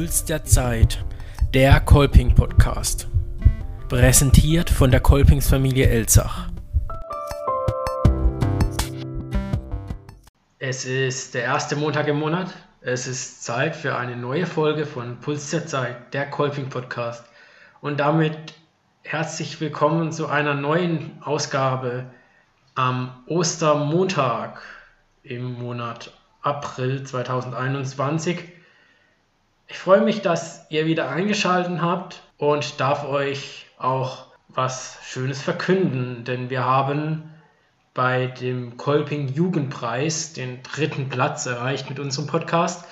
Puls der Zeit, der Kolping Podcast. Präsentiert von der Kolpingsfamilie Elzach. Es ist der erste Montag im Monat. Es ist Zeit für eine neue Folge von Puls der Zeit, der Kolping Podcast. Und damit herzlich willkommen zu einer neuen Ausgabe am Ostermontag im Monat April 2021. Ich freue mich, dass ihr wieder eingeschaltet habt und darf euch auch was Schönes verkünden, denn wir haben bei dem Kolping Jugendpreis den dritten Platz erreicht mit unserem Podcast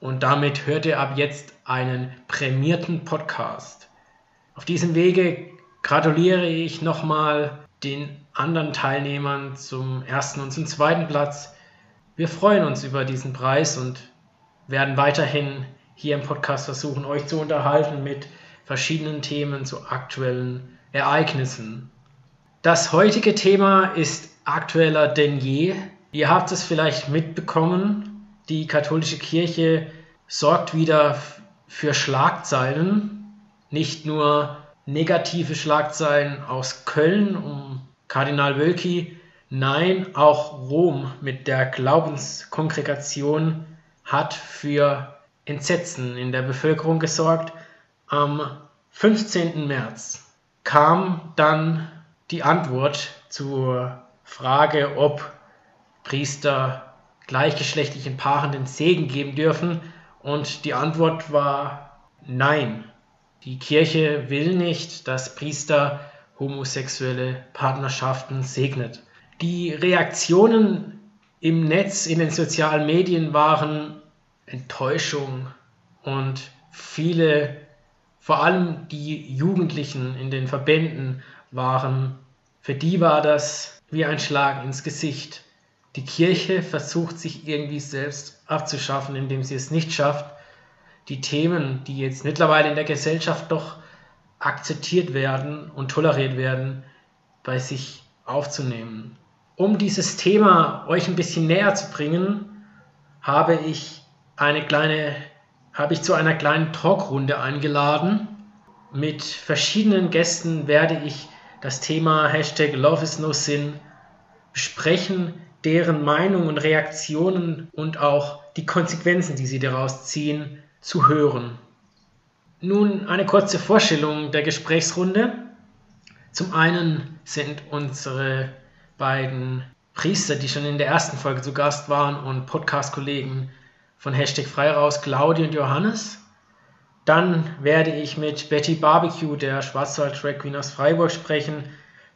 und damit hört ihr ab jetzt einen prämierten Podcast. Auf diesem Wege gratuliere ich nochmal den anderen Teilnehmern zum ersten und zum zweiten Platz. Wir freuen uns über diesen Preis und werden weiterhin hier im Podcast versuchen, euch zu unterhalten mit verschiedenen Themen zu aktuellen Ereignissen. Das heutige Thema ist aktueller denn je. Ihr habt es vielleicht mitbekommen, die katholische Kirche sorgt wieder für Schlagzeilen, nicht nur negative Schlagzeilen aus Köln um Kardinal Wölki, nein, auch Rom mit der Glaubenskongregation hat für Entsetzen in der Bevölkerung gesorgt. Am 15. März kam dann die Antwort zur Frage, ob Priester gleichgeschlechtlichen Paaren den Segen geben dürfen. Und die Antwort war nein. Die Kirche will nicht, dass Priester homosexuelle Partnerschaften segnet. Die Reaktionen im Netz, in den sozialen Medien waren Enttäuschung und viele, vor allem die Jugendlichen in den Verbänden waren, für die war das wie ein Schlag ins Gesicht. Die Kirche versucht sich irgendwie selbst abzuschaffen, indem sie es nicht schafft, die Themen, die jetzt mittlerweile in der Gesellschaft doch akzeptiert werden und toleriert werden, bei sich aufzunehmen. Um dieses Thema euch ein bisschen näher zu bringen, habe ich eine kleine, habe ich zu einer kleinen Talkrunde eingeladen. Mit verschiedenen Gästen werde ich das Thema Hashtag Love is no sin besprechen, deren Meinung und Reaktionen und auch die Konsequenzen, die sie daraus ziehen, zu hören. Nun eine kurze Vorstellung der Gesprächsrunde. Zum einen sind unsere beiden Priester, die schon in der ersten Folge zu Gast waren und Podcast-Kollegen von Hashtag frei raus Claudia und Johannes. Dann werde ich mit Betty Barbecue, der Schwarzwald Drag Queen aus Freiburg, sprechen,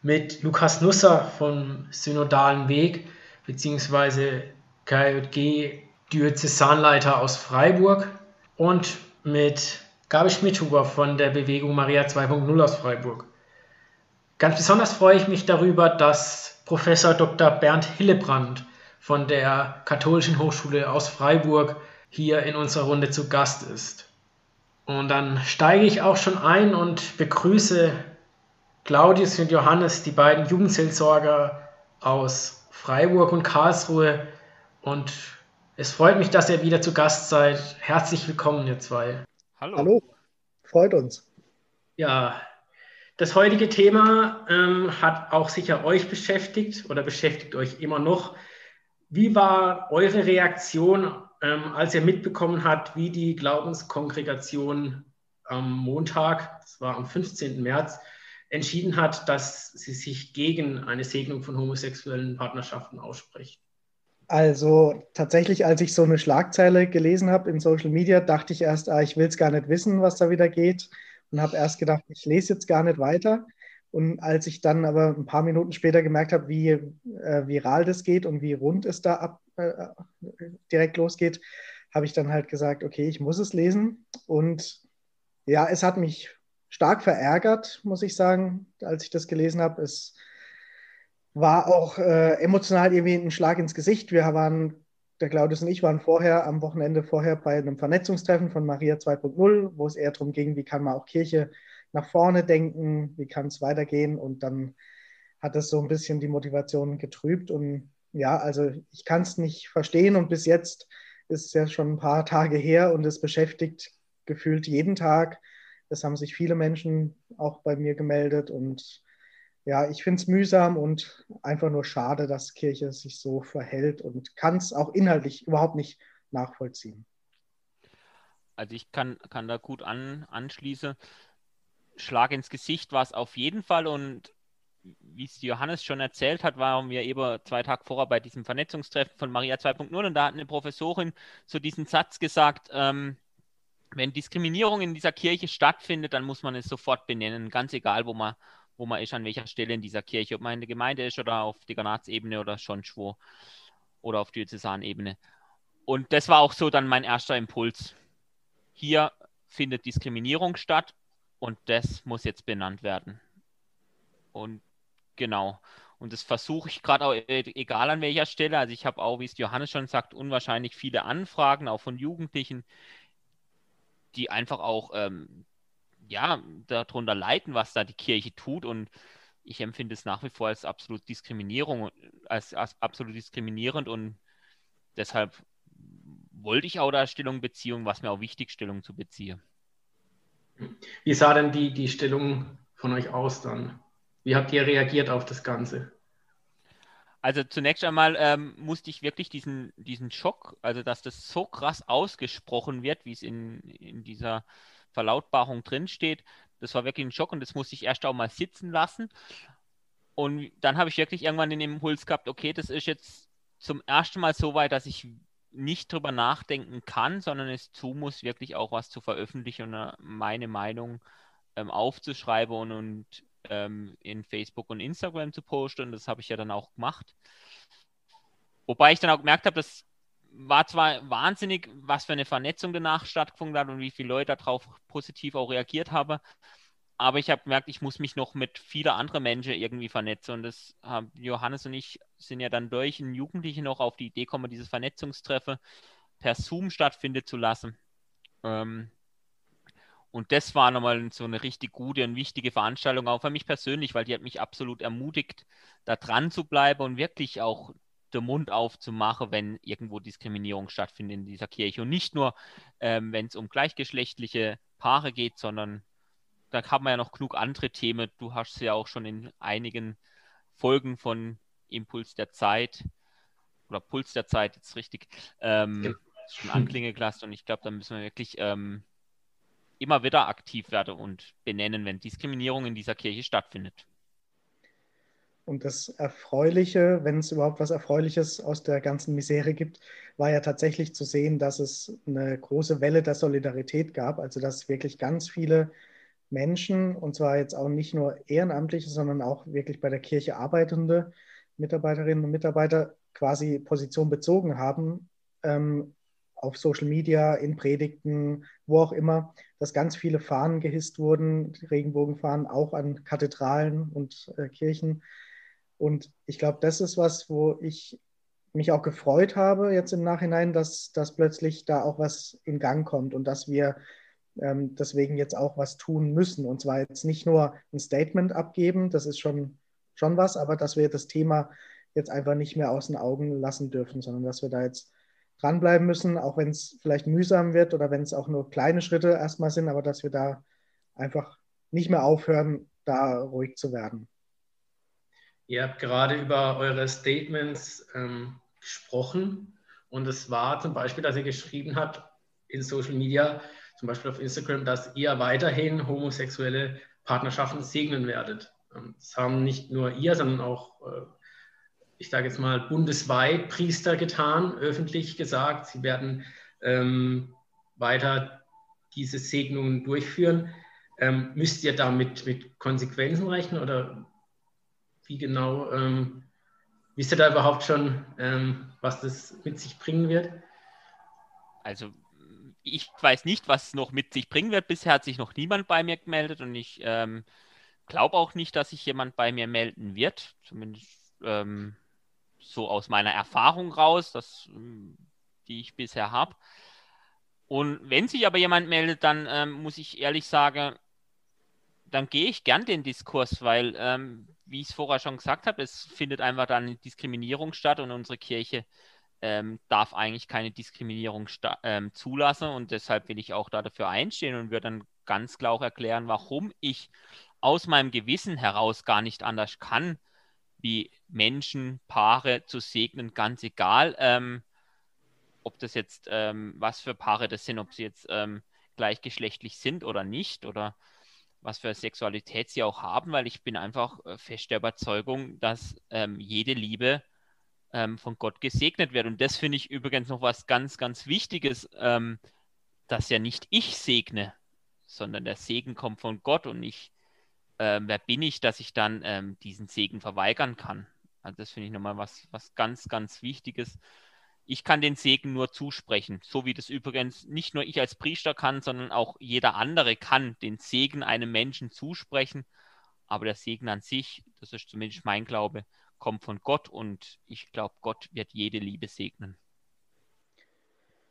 mit Lukas Nusser vom Synodalen Weg, beziehungsweise KJG Diözesanleiter aus Freiburg und mit Gabi Schmidhuber von der Bewegung Maria 2.0 aus Freiburg. Ganz besonders freue ich mich darüber, dass Professor Dr. Bernd Hillebrand von der Katholischen Hochschule aus Freiburg hier in unserer Runde zu Gast ist. Und dann steige ich auch schon ein und begrüße Claudius und Johannes, die beiden Jugendseelsorger aus Freiburg und Karlsruhe. Und es freut mich, dass ihr wieder zu Gast seid. Herzlich willkommen, ihr zwei. Hallo. Hallo, freut uns. Ja, das heutige Thema ähm, hat auch sicher euch beschäftigt oder beschäftigt euch immer noch. Wie war eure Reaktion, ähm, als ihr mitbekommen habt, wie die Glaubenskongregation am Montag, das war am 15. März, entschieden hat, dass sie sich gegen eine Segnung von homosexuellen Partnerschaften ausspricht? Also tatsächlich, als ich so eine Schlagzeile gelesen habe in Social Media, dachte ich erst, ah, ich will es gar nicht wissen, was da wieder geht und habe erst gedacht, ich lese jetzt gar nicht weiter. Und als ich dann aber ein paar Minuten später gemerkt habe, wie äh, viral das geht und wie rund es da ab, äh, direkt losgeht, habe ich dann halt gesagt, okay, ich muss es lesen. Und ja, es hat mich stark verärgert, muss ich sagen, als ich das gelesen habe. Es war auch äh, emotional irgendwie ein Schlag ins Gesicht. Wir waren, der Claudius und ich waren vorher, am Wochenende vorher bei einem Vernetzungstreffen von Maria 2.0, wo es eher darum ging, wie kann man auch Kirche nach vorne denken, wie kann es weitergehen und dann hat das so ein bisschen die Motivation getrübt und ja, also ich kann es nicht verstehen und bis jetzt ist es ja schon ein paar Tage her und es beschäftigt gefühlt jeden Tag. Es haben sich viele Menschen auch bei mir gemeldet und ja, ich finde es mühsam und einfach nur schade, dass Kirche sich so verhält und kann es auch inhaltlich überhaupt nicht nachvollziehen. Also ich kann, kann da gut an, anschließen. Schlag ins Gesicht war es auf jeden Fall und wie es Johannes schon erzählt hat, waren wir eben zwei Tage vorher bei diesem Vernetzungstreffen von Maria 2.0 und da hat eine Professorin so diesen Satz gesagt, ähm, wenn Diskriminierung in dieser Kirche stattfindet, dann muss man es sofort benennen, ganz egal, wo man, wo man ist, an welcher Stelle in dieser Kirche, ob man in der Gemeinde ist oder auf Dekanatsebene oder schon wo oder auf Diözesanebene. Und das war auch so dann mein erster Impuls. Hier findet Diskriminierung statt und das muss jetzt benannt werden. Und genau. Und das versuche ich gerade auch, äh, egal an welcher Stelle. Also ich habe auch, wie es Johannes schon sagt, unwahrscheinlich viele Anfragen, auch von Jugendlichen, die einfach auch ähm, ja, darunter leiden, was da die Kirche tut. Und ich empfinde es nach wie vor als absolut Diskriminierung, als, als absolut diskriminierend und deshalb wollte ich auch da Stellung beziehen, was mir auch wichtig, Stellung zu beziehen. Wie sah denn die, die Stellung von euch aus dann? Wie habt ihr reagiert auf das Ganze? Also zunächst einmal ähm, musste ich wirklich diesen, diesen Schock, also dass das so krass ausgesprochen wird, wie es in, in dieser Verlautbarung drinsteht, das war wirklich ein Schock und das musste ich erst auch mal sitzen lassen. Und dann habe ich wirklich irgendwann den Impuls gehabt, okay, das ist jetzt zum ersten Mal so weit, dass ich nicht drüber nachdenken kann, sondern es zu muss, wirklich auch was zu veröffentlichen und meine Meinung ähm, aufzuschreiben und, und ähm, in Facebook und Instagram zu posten. Und das habe ich ja dann auch gemacht. Wobei ich dann auch gemerkt habe, das war zwar wahnsinnig, was für eine Vernetzung danach stattgefunden hat und wie viele Leute darauf positiv auch reagiert haben. Aber ich habe gemerkt, ich muss mich noch mit vielen anderen Menschen irgendwie vernetzen. Und das haben Johannes und ich sind ja dann durch ein Jugendliche noch auf die Idee gekommen, dieses Vernetzungstreffen per Zoom stattfinden zu lassen. Ähm, und das war nochmal so eine richtig gute und wichtige Veranstaltung, auch für mich persönlich, weil die hat mich absolut ermutigt, da dran zu bleiben und wirklich auch den Mund aufzumachen, wenn irgendwo Diskriminierung stattfindet in dieser Kirche. Und nicht nur, ähm, wenn es um gleichgeschlechtliche Paare geht, sondern da haben wir ja noch genug andere Themen. Du hast ja auch schon in einigen Folgen von Impuls der Zeit oder Puls der Zeit, jetzt richtig, ähm, ja. schon anklingen gelassen. Und ich glaube, da müssen wir wirklich ähm, immer wieder aktiv werde und benennen, wenn Diskriminierung in dieser Kirche stattfindet. Und das Erfreuliche, wenn es überhaupt was Erfreuliches aus der ganzen Misere gibt, war ja tatsächlich zu sehen, dass es eine große Welle der Solidarität gab. Also dass wirklich ganz viele Menschen, und zwar jetzt auch nicht nur Ehrenamtliche, sondern auch wirklich bei der Kirche arbeitende Mitarbeiterinnen und Mitarbeiter quasi Position bezogen haben, ähm, auf Social Media, in Predigten, wo auch immer, dass ganz viele Fahnen gehisst wurden, Regenbogenfahnen, auch an Kathedralen und äh, Kirchen. Und ich glaube, das ist was, wo ich mich auch gefreut habe jetzt im Nachhinein, dass, dass plötzlich da auch was in Gang kommt und dass wir ähm, deswegen jetzt auch was tun müssen. Und zwar jetzt nicht nur ein Statement abgeben, das ist schon, schon was, aber dass wir das Thema jetzt einfach nicht mehr aus den Augen lassen dürfen, sondern dass wir da jetzt dranbleiben müssen, auch wenn es vielleicht mühsam wird oder wenn es auch nur kleine Schritte erstmal sind, aber dass wir da einfach nicht mehr aufhören, da ruhig zu werden. Ihr habt gerade über eure Statements ähm, gesprochen und es war zum Beispiel, dass ihr geschrieben habt in Social Media, zum Beispiel auf Instagram, dass ihr weiterhin homosexuelle Partnerschaften segnen werdet. Ähm, das haben nicht nur ihr, sondern auch äh, ich sage jetzt mal, bundesweit Priester getan, öffentlich gesagt. Sie werden ähm, weiter diese Segnungen durchführen. Ähm, müsst ihr damit mit Konsequenzen rechnen oder wie genau? Ähm, wisst ihr da überhaupt schon, ähm, was das mit sich bringen wird? Also ich weiß nicht, was es noch mit sich bringen wird. Bisher hat sich noch niemand bei mir gemeldet und ich ähm, glaube auch nicht, dass sich jemand bei mir melden wird. Zumindest ähm, so aus meiner Erfahrung raus, das, ähm, die ich bisher habe. Und wenn sich aber jemand meldet, dann ähm, muss ich ehrlich sagen, dann gehe ich gern den Diskurs, weil, ähm, wie ich es vorher schon gesagt habe, es findet einfach dann Diskriminierung statt und unsere Kirche ähm, darf eigentlich keine Diskriminierung ähm, zulassen und deshalb will ich auch da dafür einstehen und würde dann ganz klar auch erklären, warum ich aus meinem Gewissen heraus gar nicht anders kann, wie Menschen, Paare zu segnen, ganz egal, ähm, ob das jetzt, ähm, was für Paare das sind, ob sie jetzt ähm, gleichgeschlechtlich sind oder nicht oder was für Sexualität sie auch haben, weil ich bin einfach äh, fest der Überzeugung, dass ähm, jede Liebe ähm, von Gott gesegnet wird. Und das finde ich übrigens noch was ganz, ganz Wichtiges, ähm, dass ja nicht ich segne, sondern der Segen kommt von Gott und ich äh, wer bin ich, dass ich dann ähm, diesen Segen verweigern kann? Also das finde ich nochmal was, was ganz, ganz Wichtiges. Ich kann den Segen nur zusprechen, so wie das übrigens nicht nur ich als Priester kann, sondern auch jeder andere kann den Segen einem Menschen zusprechen. Aber der Segen an sich, das ist zumindest mein Glaube, kommt von Gott und ich glaube, Gott wird jede Liebe segnen.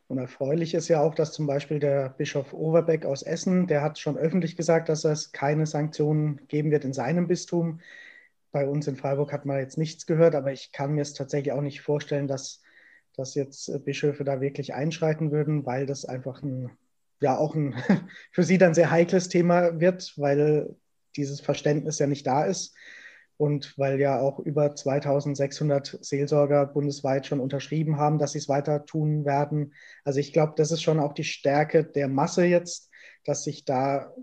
Und erfreulich ist ja auch, dass zum Beispiel der Bischof Overbeck aus Essen, der hat schon öffentlich gesagt, dass es keine Sanktionen geben wird in seinem Bistum. Bei uns in Freiburg hat man jetzt nichts gehört, aber ich kann mir es tatsächlich auch nicht vorstellen, dass, dass jetzt Bischöfe da wirklich einschreiten würden, weil das einfach ein, ja auch ein für sie dann sehr heikles Thema wird, weil dieses Verständnis ja nicht da ist. Und weil ja auch über 2600 Seelsorger bundesweit schon unterschrieben haben, dass sie es weiter tun werden. Also ich glaube, das ist schon auch die Stärke der Masse jetzt, dass sich da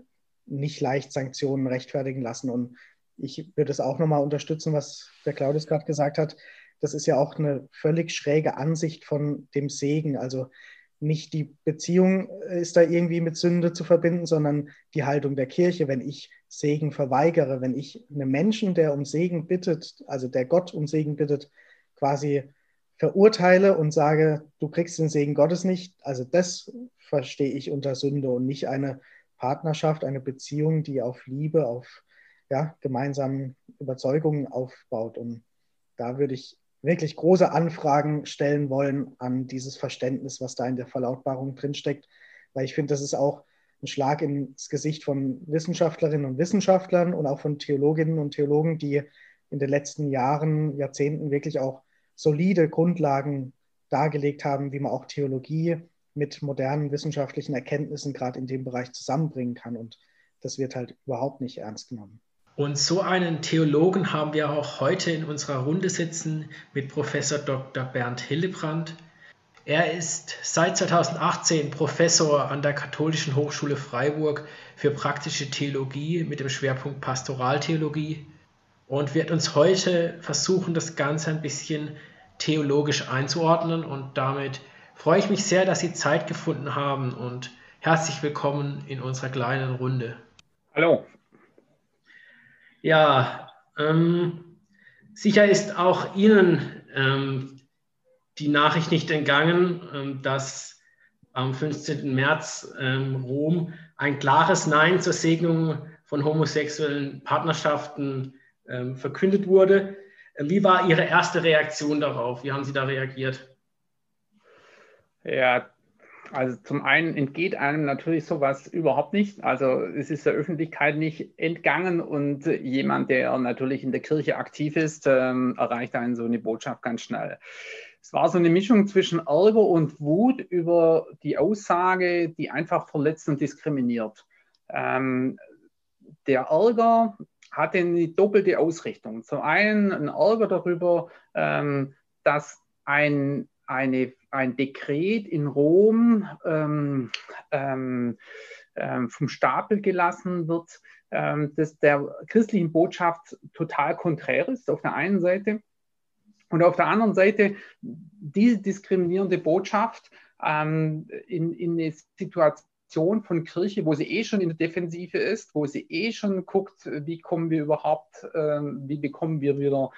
nicht leicht Sanktionen rechtfertigen lassen. Und ich würde es auch nochmal unterstützen, was der Claudius gerade gesagt hat. Das ist ja auch eine völlig schräge Ansicht von dem Segen. Also nicht die Beziehung ist da irgendwie mit Sünde zu verbinden, sondern die Haltung der Kirche. Wenn ich Segen verweigere, wenn ich einen Menschen, der um Segen bittet, also der Gott um Segen bittet, quasi verurteile und sage, du kriegst den Segen Gottes nicht, also das verstehe ich unter Sünde und nicht eine Partnerschaft, eine Beziehung, die auf Liebe, auf ja, gemeinsamen Überzeugungen aufbaut. Und da würde ich wirklich große Anfragen stellen wollen an dieses Verständnis, was da in der Verlautbarung drinsteckt, weil ich finde, das ist auch ein Schlag ins Gesicht von Wissenschaftlerinnen und Wissenschaftlern und auch von Theologinnen und Theologen, die in den letzten Jahren, Jahrzehnten wirklich auch solide Grundlagen dargelegt haben, wie man auch Theologie mit modernen wissenschaftlichen Erkenntnissen gerade in dem Bereich zusammenbringen kann. Und das wird halt überhaupt nicht ernst genommen. Und so einen Theologen haben wir auch heute in unserer Runde sitzen mit Professor Dr. Bernd Hillebrand. Er ist seit 2018 Professor an der Katholischen Hochschule Freiburg für praktische Theologie mit dem Schwerpunkt Pastoraltheologie und wird uns heute versuchen, das Ganze ein bisschen theologisch einzuordnen. Und damit freue ich mich sehr, dass Sie Zeit gefunden haben und herzlich willkommen in unserer kleinen Runde. Hallo, ja, ähm, sicher ist auch Ihnen ähm, die Nachricht nicht entgangen, ähm, dass am 15. März ähm, Rom ein klares Nein zur Segnung von homosexuellen Partnerschaften ähm, verkündet wurde. Wie war Ihre erste Reaktion darauf? Wie haben Sie da reagiert? Ja, also zum einen entgeht einem natürlich sowas überhaupt nicht. Also es ist der Öffentlichkeit nicht entgangen und jemand, der natürlich in der Kirche aktiv ist, ähm, erreicht einen so eine Botschaft ganz schnell. Es war so eine Mischung zwischen Ärger und Wut über die Aussage, die einfach verletzt und diskriminiert. Ähm, der Ärger hatte eine doppelte Ausrichtung. Zum einen ein Ärger darüber, ähm, dass ein eine, ein Dekret in Rom ähm, ähm, ähm, vom Stapel gelassen wird, ähm, das der christlichen Botschaft total konträr ist, auf der einen Seite. Und auf der anderen Seite diese diskriminierende Botschaft ähm, in, in eine Situation von Kirche, wo sie eh schon in der Defensive ist, wo sie eh schon guckt, wie kommen wir überhaupt, äh, wie bekommen wir wieder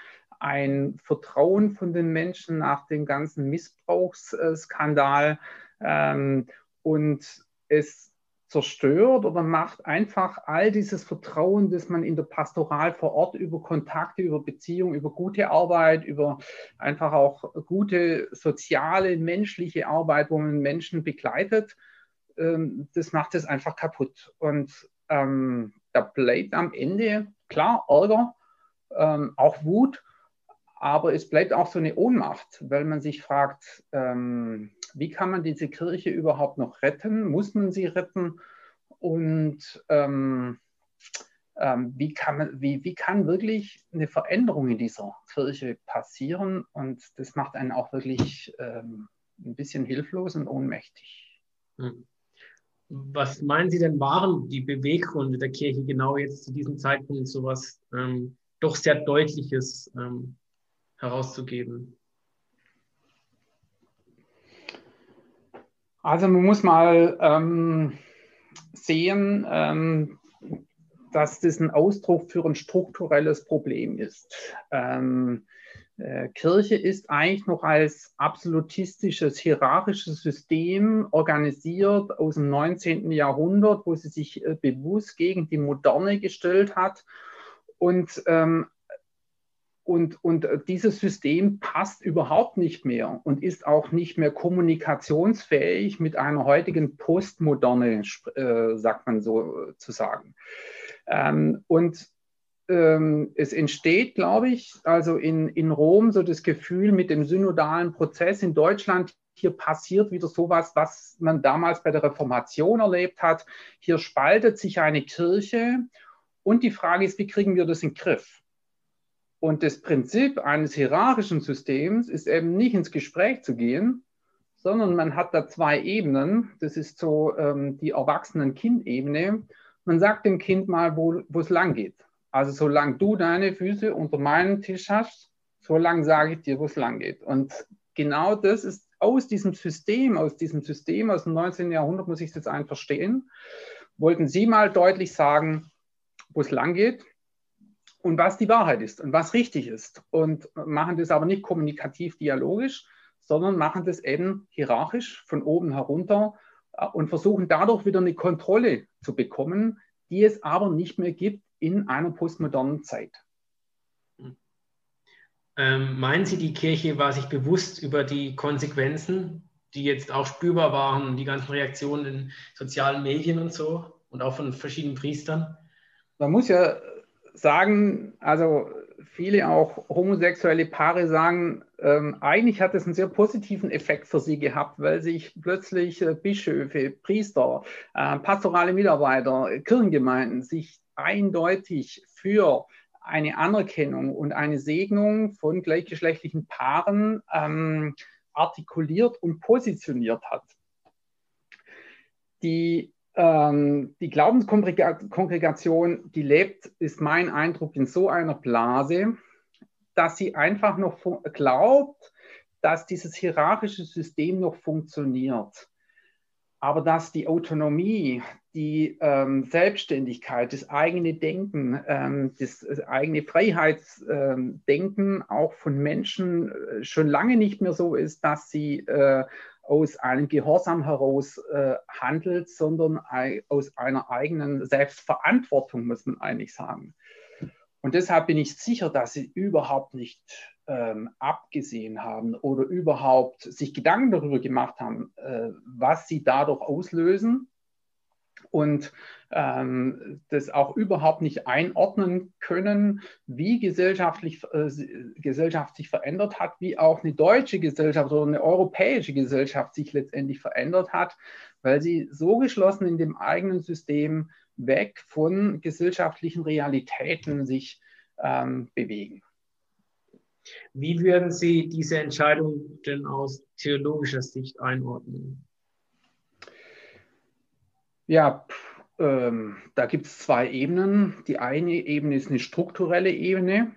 ein Vertrauen von den Menschen nach dem ganzen Missbrauchsskandal ähm, und es zerstört oder macht einfach all dieses Vertrauen, das man in der Pastoral vor Ort über Kontakte, über Beziehungen, über gute Arbeit, über einfach auch gute soziale, menschliche Arbeit, wo man Menschen begleitet, ähm, das macht es einfach kaputt. Und ähm, da bleibt am Ende klar Ärger, ähm, auch Wut, Aber es bleibt auch so eine Ohnmacht, weil man sich fragt, ähm, wie kann man diese Kirche überhaupt noch retten? Muss man sie retten? Und ähm, ähm, wie, kann man, wie, wie kann wirklich eine Veränderung in dieser Kirche passieren? Und das macht einen auch wirklich ähm, ein bisschen hilflos und ohnmächtig. Hm. Was meinen Sie denn waren die Beweggründe der Kirche genau jetzt zu diesem Zeitpunkt so was ähm, doch sehr Deutliches ähm, herauszugeben? Also man muss mal ähm, sehen, ähm, dass das ein Ausdruck für ein strukturelles Problem ist. Ähm, äh, Kirche ist eigentlich noch als absolutistisches, hierarchisches System organisiert aus dem 19. Jahrhundert, wo sie sich äh, bewusst gegen die Moderne gestellt hat. Und, ähm, und, und dieses System passt überhaupt nicht mehr und ist auch nicht mehr kommunikationsfähig mit einer heutigen Postmoderne, äh, sagt man so zu sagen. Ähm, und ähm, es entsteht, glaube ich, also in, in Rom so das Gefühl mit dem synodalen Prozess in Deutschland, hier passiert wieder sowas, was man damals bei der Reformation erlebt hat. Hier spaltet sich eine Kirche und die Frage ist, wie kriegen wir das in den Griff? Und das Prinzip eines hierarchischen Systems ist eben nicht ins Gespräch zu gehen, sondern man hat da zwei Ebenen. Das ist so ähm, die Erwachsenen-Kind-Ebene. Man sagt dem Kind mal, wo es lang geht. Also solange du deine Füße unter meinem Tisch hast, solange sage ich dir, wo es lang geht. Und genau das ist aus diesem System, aus diesem System aus dem 19. Jahrhundert, muss ich es jetzt einfach verstehen, wollten Sie mal deutlich sagen, wo es lang geht und was die Wahrheit ist und was richtig ist. Und machen das aber nicht kommunikativ dialogisch, sondern machen das eben hierarchisch von oben herunter äh, und versuchen dadurch wieder eine Kontrolle zu bekommen, die es aber nicht mehr gibt in einer postmodernen Zeit. Ähm, meinen Sie, die Kirche war sich bewusst über die Konsequenzen, die jetzt auch spürbar waren, die ganzen Reaktionen in sozialen Medien und so und auch von verschiedenen Priestern? Man muss ja sagen, also viele auch homosexuelle Paare sagen, ähm, eigentlich hat es einen sehr positiven Effekt für sie gehabt, weil sich plötzlich äh, Bischöfe, Priester, äh, pastorale Mitarbeiter, Kirchengemeinden sich eindeutig für eine Anerkennung und eine Segnung von gleichgeschlechtlichen Paaren ähm, artikuliert und positioniert hat. Die, ähm, die Glaubenskongregation, die lebt, ist mein Eindruck, in so einer Blase, dass sie einfach noch glaubt, dass dieses hierarchische System noch funktioniert. Aber dass die Autonomie, die ähm, Selbstständigkeit, das eigene Denken, ähm, das, das, eigene Freiheitsdenken ähm, auch von Menschen äh, schon lange nicht mehr so ist, dass sie äh, aus einem Gehorsam heraus äh, handelt, sondern aus einer eigenen Selbstverantwortung, muss man eigentlich sagen. Und deshalb bin ich sicher, dass sie überhaupt nicht ähm, abgesehen haben oder überhaupt sich Gedanken darüber gemacht haben, äh, was sie dadurch auslösen und ähm, das auch überhaupt nicht einordnen können, wie gesellschaftlich, äh, Gesellschaft sich verändert hat, wie auch eine deutsche Gesellschaft oder eine europäische Gesellschaft sich letztendlich verändert hat, weil sie so geschlossen in dem eigenen System weg von gesellschaftlichen Realitäten sich ähm, bewegen. Wie würden Sie diese Entscheidung denn aus theologischer Sicht einordnen? Ja, ähm, da gibt es zwei Ebenen. Die eine Ebene ist eine strukturelle Ebene.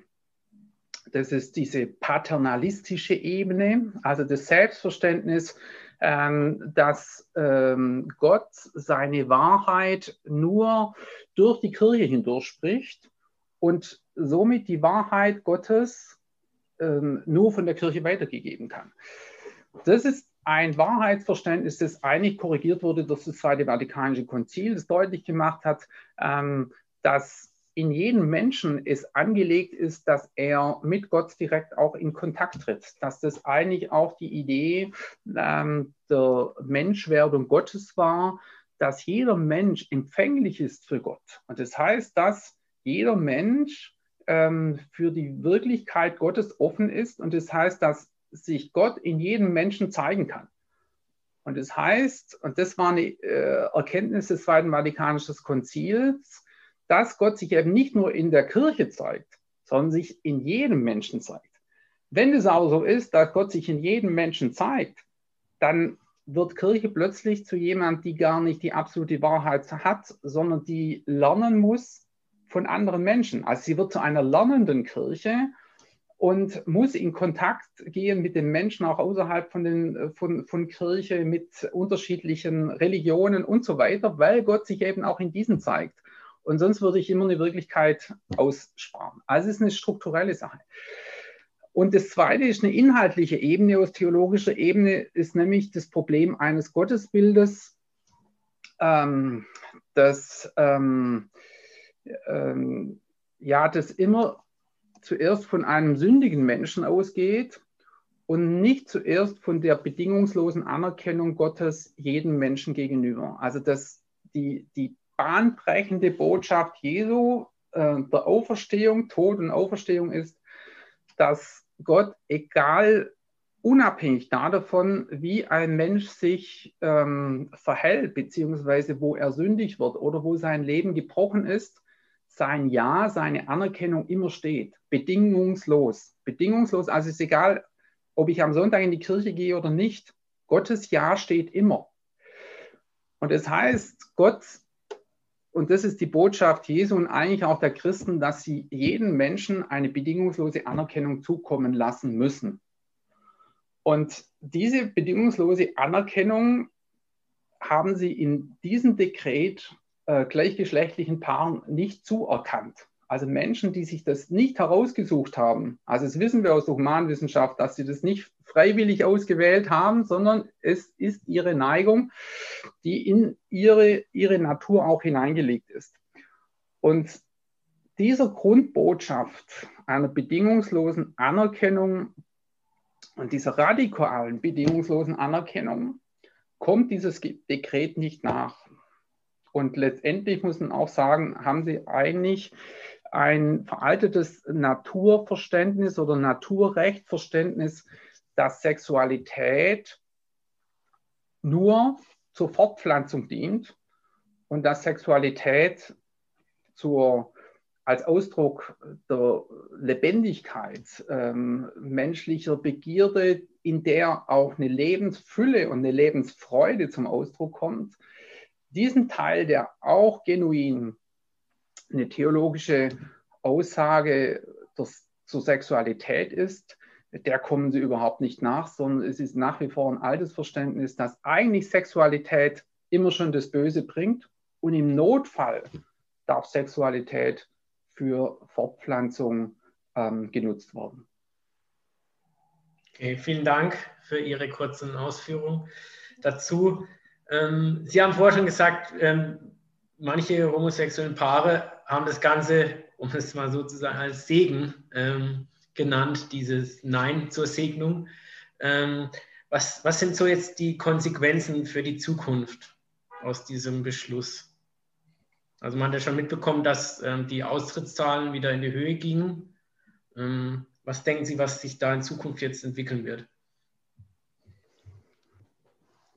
Das ist diese paternalistische Ebene, also das Selbstverständnis, ähm, dass ähm, Gott seine Wahrheit nur durch die Kirche hindurch spricht und somit die Wahrheit Gottes ähm, nur von der Kirche weitergegeben kann. Das ist ein Wahrheitsverständnis, das eigentlich korrigiert wurde durch das Zweite Vatikanische Konzil, das deutlich gemacht hat, ähm, dass in jedem Menschen es angelegt ist, dass er mit Gott direkt auch in Kontakt tritt. Dass das eigentlich auch die Idee ähm, der Menschwerdung Gottes war, dass jeder Mensch empfänglich ist für Gott. Und das heißt, dass jeder Mensch ähm, für die Wirklichkeit Gottes offen ist. Und das heißt, dass sich Gott in jedem Menschen zeigen kann. Und das heißt, und das war eine äh, Erkenntnis des Zweiten Vatikanischen Konzils, dass Gott sich eben nicht nur in der Kirche zeigt, sondern sich in jedem Menschen zeigt. Wenn es aber so ist, dass Gott sich in jedem Menschen zeigt, dann wird Kirche plötzlich zu jemand, die gar nicht die absolute Wahrheit hat, sondern die lernen muss von anderen Menschen. Also sie wird zu einer lernenden Kirche und muss in Kontakt gehen mit den Menschen auch außerhalb von, den, von, von Kirche, mit unterschiedlichen Religionen und so weiter, weil Gott sich eben auch in diesen zeigt. Und sonst würde ich immer eine Wirklichkeit aussparen. Also es ist eine strukturelle Sache. Und das zweite ist eine inhaltliche Ebene, aus theologischer Ebene ist nämlich das Problem eines Gottesbildes, ähm, das, ähm, ähm, ja, das immer zuerst von einem sündigen Menschen ausgeht und nicht zuerst von der bedingungslosen Anerkennung Gottes jedem Menschen gegenüber. Also dass die, die bahnbrechende Botschaft Jesu äh, der Auferstehung, Tod und Auferstehung ist, dass Gott, egal unabhängig davon, wie ein Mensch sich ähm, verhält, beziehungsweise wo er sündig wird oder wo sein Leben gebrochen ist, sein Ja, seine Anerkennung immer steht. Bedingungslos. Bedingungslos, also ist egal, ob ich am Sonntag in die Kirche gehe oder nicht. Gottes Ja steht immer. Und es das heißt, Gott und das ist die Botschaft Jesu und eigentlich auch der Christen, dass sie jedem Menschen eine bedingungslose Anerkennung zukommen lassen müssen. Und diese bedingungslose Anerkennung haben sie in diesem Dekret äh, gleichgeschlechtlichen Paaren nicht zuerkannt. Also Menschen, die sich das nicht herausgesucht haben, also das wissen wir aus der Humanwissenschaft, dass sie das nicht freiwillig ausgewählt haben, sondern es ist ihre Neigung, die in ihre, ihre Natur auch hineingelegt ist. Und dieser Grundbotschaft einer bedingungslosen Anerkennung und dieser radikalen bedingungslosen Anerkennung kommt dieses Dekret nicht nach. Und letztendlich muss man auch sagen, haben sie eigentlich ein veraltetes Naturverständnis oder Naturrechtverständnis, dass Sexualität nur zur Fortpflanzung dient und dass Sexualität zur, als Ausdruck der Lebendigkeit ähm, menschlicher Begierde, in der auch eine Lebensfülle und eine Lebensfreude zum Ausdruck kommt, diesen Teil, der auch genuin eine theologische Aussage das, zur Sexualität ist, der kommen sie überhaupt nicht nach, sondern es ist nach wie vor ein altes Verständnis, dass eigentlich Sexualität immer schon das Böse bringt und im Notfall darf Sexualität für Fortpflanzung ähm, genutzt werden. Okay, vielen Dank für Ihre kurzen Ausführungen dazu. Ähm, Sie haben vorher schon gesagt, ähm, manche homosexuellen Paare haben das Ganze, um es mal so zu sagen, als Segen ähm, genannt, dieses Nein zur Segnung. Ähm, was, was sind so jetzt die Konsequenzen für die Zukunft aus diesem Beschluss? Also man hat ja schon mitbekommen, dass ähm, die Austrittszahlen wieder in die Höhe gingen. Ähm, was denken Sie, was sich da in Zukunft jetzt entwickeln wird?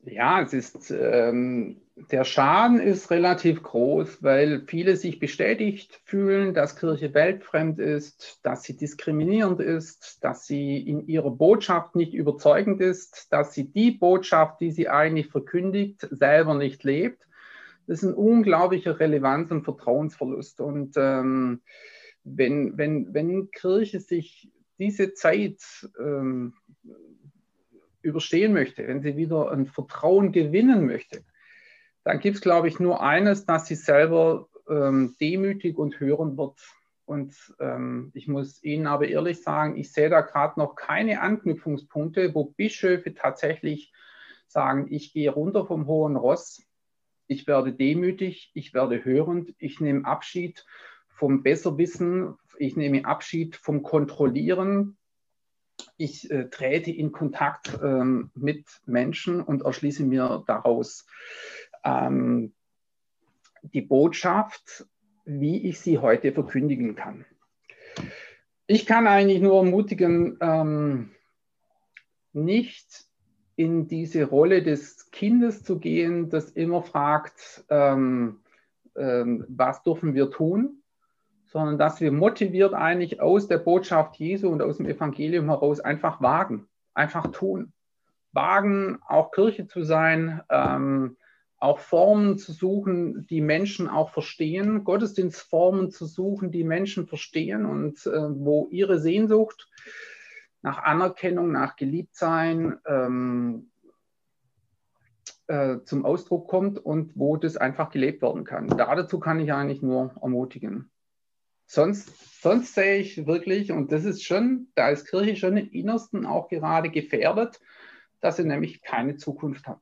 Ja, es ist, ähm, der Schaden ist relativ groß, weil viele sich bestätigt fühlen, dass Kirche weltfremd ist, dass sie diskriminierend ist, dass sie in ihrer Botschaft nicht überzeugend ist, dass sie die Botschaft, die sie eigentlich verkündigt, selber nicht lebt. Das ist ein unglaublicher Relevanz- und Vertrauensverlust. Und ähm, wenn, wenn, wenn Kirche sich diese Zeit ähm, überstehen möchte, wenn sie wieder ein Vertrauen gewinnen möchte, dann gibt es, glaube ich, nur eines, dass sie selber ähm, demütig und hören wird. Und ähm, ich muss Ihnen aber ehrlich sagen, ich sehe da gerade noch keine Anknüpfungspunkte, wo Bischöfe tatsächlich sagen, ich gehe runter vom hohen Ross, ich werde demütig, ich werde hörend, ich nehme Abschied vom Besserwissen, ich nehme Abschied vom Kontrollieren, ich äh, trete in Kontakt ähm, mit Menschen und erschließe mir daraus ähm, die Botschaft, wie ich sie heute verkündigen kann. Ich kann eigentlich nur ermutigen, ähm, nicht in diese Rolle des Kindes zu gehen, das immer fragt, ähm, ähm, was dürfen wir tun, sondern dass wir motiviert eigentlich aus der Botschaft Jesu und aus dem Evangelium heraus einfach wagen, einfach tun. Wagen, auch Kirche zu sein, ähm, auch Formen zu suchen, die Menschen auch verstehen, Gottesdienstformen zu suchen, die Menschen verstehen und äh, wo ihre Sehnsucht nach Anerkennung, nach Geliebtsein ähm, äh, zum Ausdruck kommt und wo das einfach gelebt werden kann. Da dazu kann ich eigentlich nur ermutigen. Sonst, sonst sehe ich wirklich, und das ist schon, da ist Kirche schon im Innersten auch gerade gefährdet, dass sie nämlich keine Zukunft hat.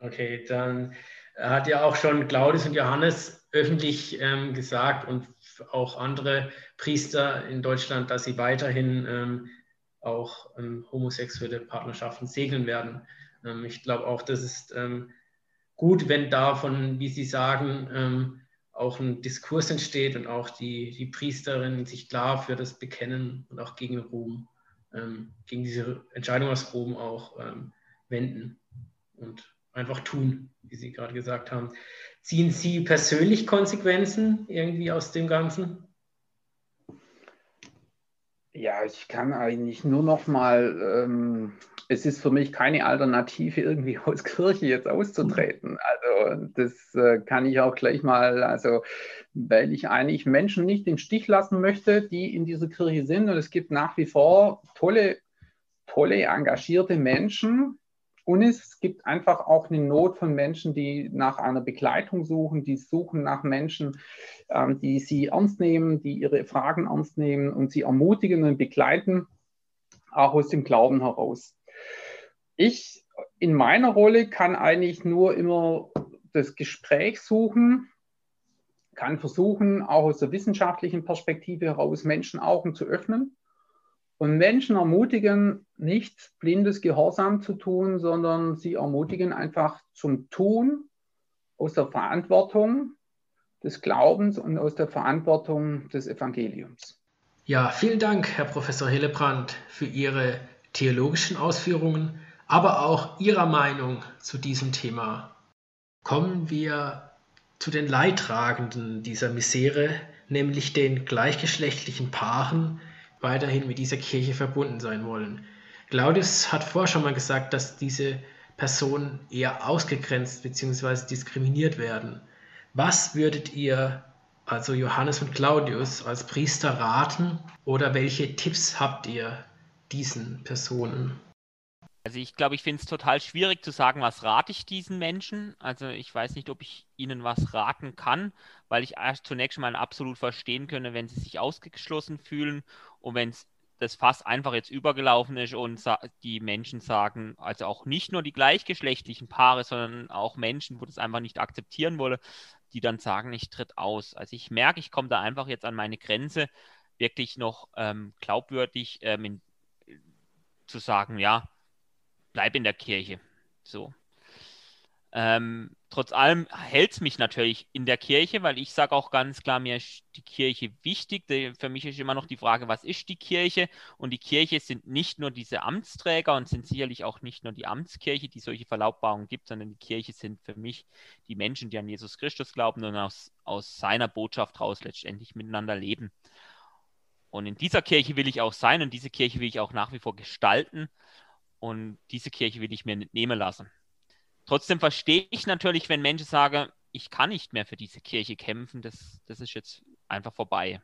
Okay, dann hat ja auch schon Claudius und Johannes öffentlich ähm, gesagt und auch andere Priester in Deutschland, dass sie weiterhin ähm, auch ähm, homosexuelle Partnerschaften segnen werden. Ähm, ich glaube auch, das ist ähm, gut, wenn davon, wie Sie sagen, ähm, auch ein Diskurs entsteht und auch die, die Priesterinnen sich klar für das bekennen und auch gegen Ruhm, gegen diese Entscheidung aus Rom auch wenden und einfach tun, wie Sie gerade gesagt haben. Ziehen Sie persönlich Konsequenzen irgendwie aus dem Ganzen? Ja, ich kann eigentlich nur noch mal, ähm, es ist für mich keine Alternative, irgendwie aus Kirche jetzt auszutreten. Also das äh, kann ich auch gleich mal, also weil ich eigentlich Menschen nicht im Stich lassen möchte, die in dieser Kirche sind. Und es gibt nach wie vor tolle, tolle, engagierte Menschen, und es gibt einfach auch eine Not von Menschen, die nach einer Begleitung suchen, die suchen nach Menschen, ähm, die sie ernst nehmen, die ihre Fragen ernst nehmen und sie ermutigen und begleiten, auch aus dem Glauben heraus. Ich in meiner Rolle kann eigentlich nur immer das Gespräch suchen, kann versuchen, auch aus der wissenschaftlichen Perspektive heraus Menschen Augen zu öffnen und Menschen ermutigen, nicht blindes Gehorsam zu tun, sondern sie ermutigen einfach zum Tun aus der Verantwortung des Glaubens und aus der Verantwortung des Evangeliums. Ja, vielen Dank, Herr Professor Hillebrand, für Ihre theologischen Ausführungen, aber auch Ihrer Meinung zu diesem Thema. Kommen wir zu den Leidtragenden dieser Misere, nämlich den gleichgeschlechtlichen Paaren, weiterhin mit dieser Kirche verbunden sein wollen. Claudius hat vorher schon mal gesagt, dass diese Personen eher ausgegrenzt bzw. diskriminiert werden. Was würdet ihr, also Johannes und Claudius, als Priester raten oder welche Tipps habt ihr diesen Personen? Also ich glaube, ich finde es total schwierig zu sagen, was rate ich diesen Menschen. Also ich weiß nicht, ob ich ihnen was raten kann, weil ich zunächst mal absolut verstehen könne, wenn sie sich ausgeschlossen fühlen und wenn das Fass einfach jetzt übergelaufen ist und die Menschen sagen, also auch nicht nur die gleichgeschlechtlichen Paare, sondern auch Menschen, wo das einfach nicht akzeptieren wolle, die dann sagen, ich tritt aus. Also ich merke, ich komme da einfach jetzt an meine Grenze, wirklich noch ähm, glaubwürdig ähm, in, zu sagen, ja, bleib in der Kirche. So. Ähm, trotz allem hält es mich natürlich in der Kirche, weil ich sage auch ganz klar, mir ist die Kirche wichtig. Für mich ist immer noch die Frage, was ist die Kirche? Und die Kirche sind nicht nur diese Amtsträger und sind sicherlich auch nicht nur die Amtskirche, die solche Verlautbarungen gibt, sondern die Kirche sind für mich die Menschen, die an Jesus Christus glauben und aus, aus seiner Botschaft raus letztendlich miteinander leben. Und in dieser Kirche will ich auch sein und diese Kirche will ich auch nach wie vor gestalten. Und diese Kirche will ich mir nicht nehmen lassen. Trotzdem verstehe ich natürlich, wenn Menschen sagen, ich kann nicht mehr für diese Kirche kämpfen, das, das ist jetzt einfach vorbei.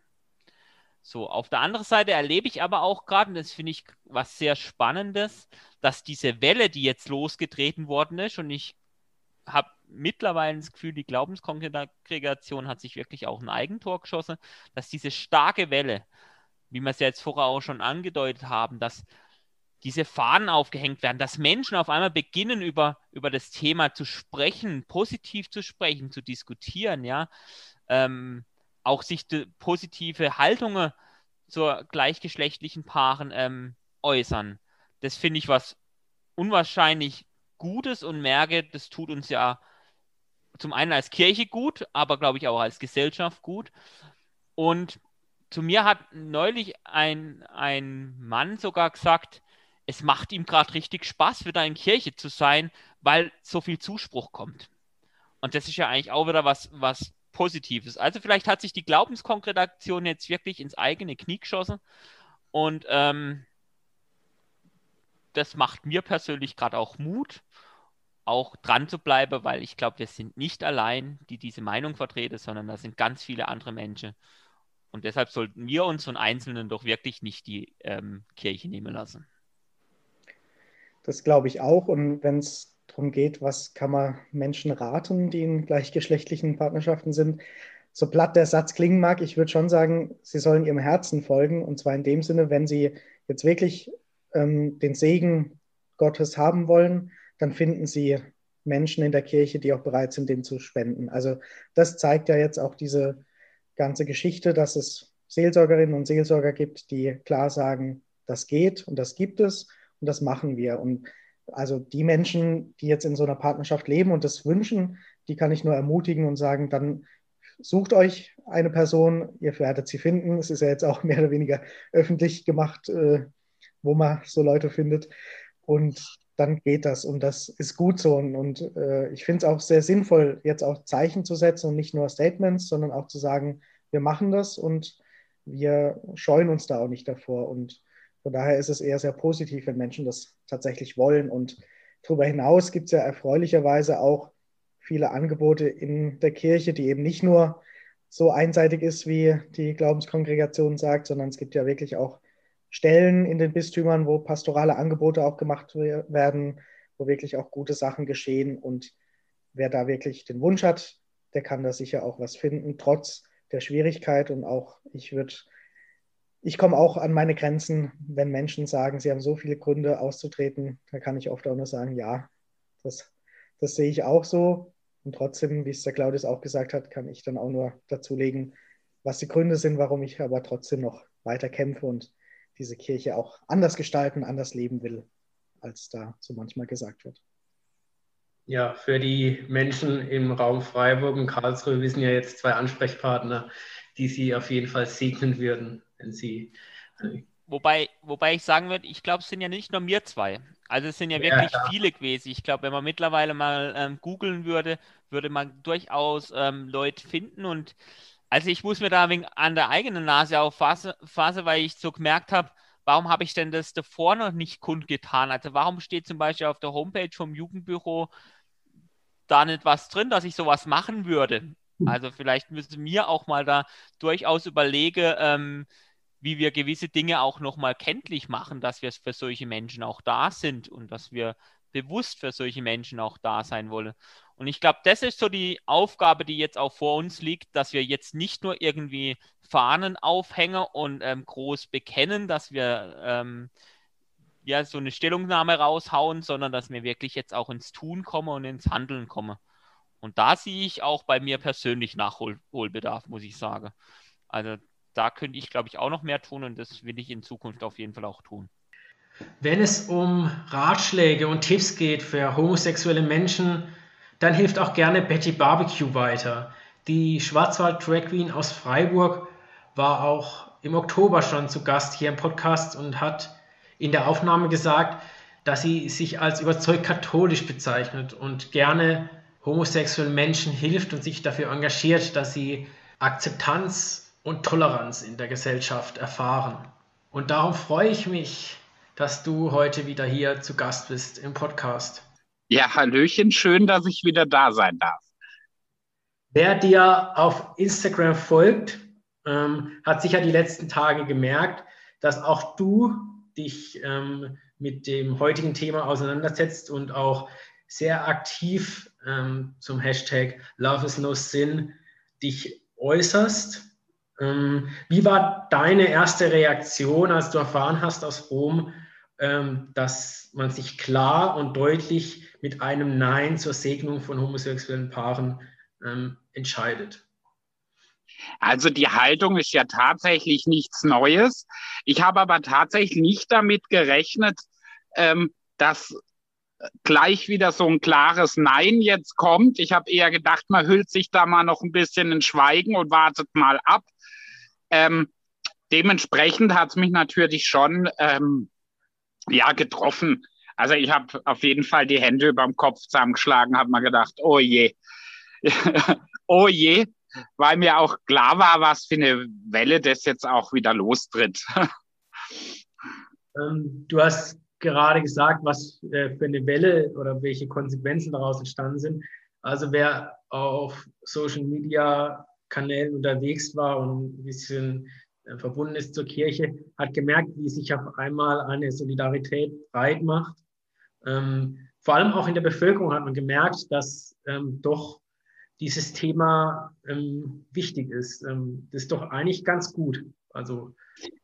So, auf der anderen Seite erlebe ich aber auch gerade, und das finde ich was sehr Spannendes, dass diese Welle, die jetzt losgetreten worden ist, und ich habe mittlerweile das Gefühl, die Glaubenskongregation hat sich wirklich auch ein Eigentor geschossen, dass diese starke Welle, wie wir es ja jetzt vorher auch schon angedeutet haben, dass diese Fahnen aufgehängt werden, dass Menschen auf einmal beginnen, über, über das Thema zu sprechen, positiv zu sprechen, zu diskutieren, ja, ähm, auch sich positive Haltungen zur gleichgeschlechtlichen Paaren ähm, äußern. Das finde ich was unwahrscheinlich Gutes und merke, das tut uns ja zum einen als Kirche gut, aber glaube ich auch als Gesellschaft gut. Und zu mir hat neulich ein, ein Mann sogar gesagt, es macht ihm gerade richtig Spaß, wieder in Kirche zu sein, weil so viel Zuspruch kommt. Und das ist ja eigentlich auch wieder was, was Positives. Also vielleicht hat sich die Glaubenskongregation jetzt wirklich ins eigene Knie geschossen und ähm, das macht mir persönlich gerade auch Mut, auch dran zu bleiben, weil ich glaube, wir sind nicht allein, die diese Meinung vertreten, sondern da sind ganz viele andere Menschen. Und deshalb sollten wir uns von Einzelnen doch wirklich nicht die ähm, Kirche nehmen lassen. Das glaube ich auch. Und wenn es darum geht, was kann man Menschen raten, die in gleichgeschlechtlichen Partnerschaften sind, so platt der Satz klingen mag, ich würde schon sagen, sie sollen ihrem Herzen folgen. Und zwar in dem Sinne, wenn sie jetzt wirklich ähm, den Segen Gottes haben wollen, dann finden sie Menschen in der Kirche, die auch bereit sind, den zu spenden. Also das zeigt ja jetzt auch diese ganze Geschichte, dass es Seelsorgerinnen und Seelsorger gibt, die klar sagen, das geht und das gibt es und das machen wir. Und also die Menschen, die jetzt in so einer Partnerschaft leben und das wünschen, die kann ich nur ermutigen und sagen, dann sucht euch eine Person, ihr werdet sie finden. Es ist ja jetzt auch mehr oder weniger öffentlich gemacht, äh, wo man so Leute findet. Und dann geht das und das ist gut so. Und, und äh, ich finde es auch sehr sinnvoll, jetzt auch Zeichen zu setzen und nicht nur Statements, sondern auch zu sagen, wir machen das und wir scheuen uns da auch nicht davor. Und von daher ist es eher sehr positiv, wenn Menschen das tatsächlich wollen. Und darüber hinaus gibt es ja erfreulicherweise auch viele Angebote in der Kirche, die eben nicht nur so einseitig ist, wie die Glaubenskongregation sagt, sondern es gibt ja wirklich auch Stellen in den Bistümern, wo pastorale Angebote auch gemacht werden, wo wirklich auch gute Sachen geschehen. Und wer da wirklich den Wunsch hat, der kann da sicher auch was finden, trotz der Schwierigkeit. Und auch ich würde, ich komme auch an meine Grenzen, wenn Menschen sagen, sie haben so viele Gründe auszutreten, da kann ich oft auch nur sagen, ja, das, das sehe ich auch so. Und trotzdem, wie es der Claudius auch gesagt hat, kann ich dann auch nur dazulegen, was die Gründe sind, warum ich aber trotzdem noch weiter kämpfe und diese Kirche auch anders gestalten, anders leben will, als da so manchmal gesagt wird. Ja, für die Menschen im Raum Freiburg und Karlsruhe wissen ja jetzt zwei Ansprechpartner, die Sie auf jeden Fall segnen würden, wenn Sie. Wobei, wobei ich sagen würde, ich glaube, es sind ja nicht nur wir zwei. Also es sind ja wirklich ja, viele gewesen. Ich glaube, wenn man mittlerweile mal ähm, googeln würde, würde man durchaus ähm, Leute finden und also ich muss mir da wegen an der eigenen Nase auffassen, weil ich so gemerkt habe, warum habe ich denn das davor noch nicht kundgetan? Also warum steht zum Beispiel auf der Homepage vom Jugendbüro da nicht was drin, dass ich sowas machen würde? Hm. Also vielleicht müssen wir auch mal da durchaus überlegen, ähm, wie wir gewisse Dinge auch nochmal kenntlich machen, dass wir für solche Menschen auch da sind und dass wir bewusst für solche Menschen auch da sein wollen. Und ich glaube, das ist so die Aufgabe, die jetzt auch vor uns liegt, dass wir jetzt nicht nur irgendwie Fahnen aufhängen und ähm, groß bekennen, dass wir ähm, ja so eine Stellungnahme raushauen, sondern dass wir wirklich jetzt auch ins Tun kommen und ins Handeln kommen. Und da sehe ich auch bei mir persönlich Nachholbedarf, muss ich sagen. Also da könnte ich, glaube ich, auch noch mehr tun und das will ich in Zukunft auf jeden Fall auch tun. Wenn es um Ratschläge und Tipps geht für homosexuelle Menschen, dann hilft auch gerne Betty Barbecue weiter. Die Schwarzwald Drag Queen aus Freiburg war auch im Oktober schon zu Gast hier im Podcast und hat in der Aufnahme gesagt, dass sie sich als überzeugt katholisch bezeichnet und gerne homosexuellen Menschen hilft und sich dafür engagiert, dass sie Akzeptanz und Toleranz in der Gesellschaft erfahren. Und darum freue ich mich, dass du heute wieder hier zu Gast bist im Podcast. Ja, Hallöchen, schön, dass ich wieder da sein darf. Wer dir auf Instagram folgt, ähm, hat sicher die letzten Tage gemerkt, dass auch du dich ähm, mit dem heutigen Thema auseinandersetzt und auch sehr aktiv ähm, zum Hashtag Love is no sin dich äußerst. Ähm, wie war deine erste Reaktion, als du erfahren hast aus Rom, ähm, dass man sich klar und deutlich mit einem Nein zur Segnung von homosexuellen Paaren ähm, entscheidet. Also die Haltung ist ja tatsächlich nichts Neues. Ich habe aber tatsächlich nicht damit gerechnet, ähm, dass gleich wieder so ein klares Nein jetzt kommt. Ich habe eher gedacht, man hüllt sich da mal noch ein bisschen in Schweigen und wartet mal ab. Ähm, dementsprechend hat es mich natürlich schon ähm, ja, getroffen. Also ich habe auf jeden Fall die Hände über dem Kopf zusammengeschlagen, habe mir gedacht, oh je, oh je, weil mir auch klar war, was für eine Welle das jetzt auch wieder lostritt. Ähm, du hast gerade gesagt, was äh, für eine Welle oder welche Konsequenzen daraus entstanden sind. Also wer auf Social Media Kanälen unterwegs war und ein bisschen äh, verbunden ist zur Kirche, hat gemerkt, wie sich auf einmal eine Solidarität breit macht. Ähm, vor allem auch in der Bevölkerung hat man gemerkt, dass ähm, doch dieses Thema ähm, wichtig ist. Ähm, das ist doch eigentlich ganz gut. Also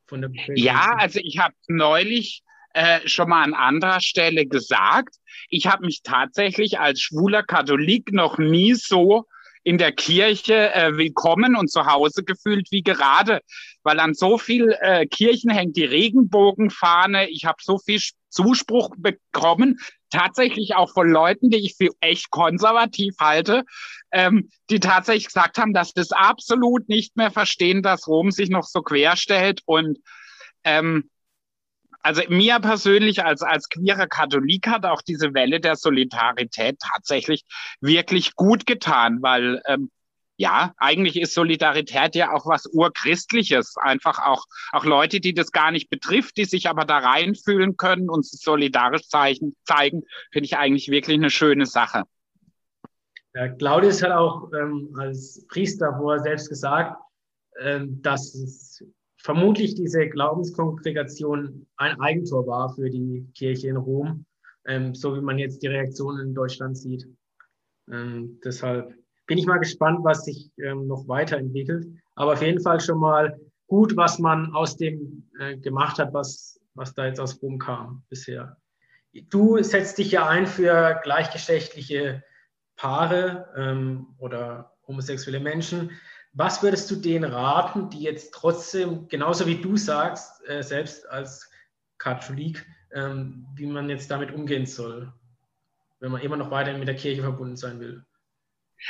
von der Bevölkerung. Ja, also ich habe neulich äh, schon mal an anderer Stelle gesagt, ich habe mich tatsächlich als schwuler Katholik noch nie so in der Kirche äh, willkommen und zu Hause gefühlt wie gerade, weil an so viel äh, Kirchen hängt die Regenbogenfahne. Ich habe so viel Zuspruch bekommen, tatsächlich auch von Leuten, die ich für echt konservativ halte, ähm, die tatsächlich gesagt haben, dass das absolut nicht mehr verstehen, dass Rom sich noch so querstellt und ähm, also mir persönlich als, als queerer Katholik hat auch diese Welle der Solidarität tatsächlich wirklich gut getan, weil ähm, ja, eigentlich ist Solidarität ja auch was Urchristliches. Einfach auch, auch Leute, die das gar nicht betrifft, die sich aber da reinfühlen können und solidarisch zeigen, zeigen finde ich eigentlich wirklich eine schöne Sache. Ja, Claudius hat auch ähm, als Priester vorher selbst gesagt, ähm, dass es vermutlich diese Glaubenskongregation ein Eigentor war für die Kirche in Rom, ähm, so wie man jetzt die Reaktionen in Deutschland sieht. Ähm, deshalb bin ich mal gespannt, was sich ähm, noch weiterentwickelt. Aber auf jeden Fall schon mal gut, was man aus dem äh, gemacht hat, was, was da jetzt aus Rom kam bisher. Du setzt dich ja ein für gleichgeschlechtliche Paare ähm, oder homosexuelle Menschen. Was würdest du denen raten, die jetzt trotzdem, genauso wie du sagst, äh, selbst als Katholik, ähm, wie man jetzt damit umgehen soll, wenn man immer noch weiterhin mit der Kirche verbunden sein will?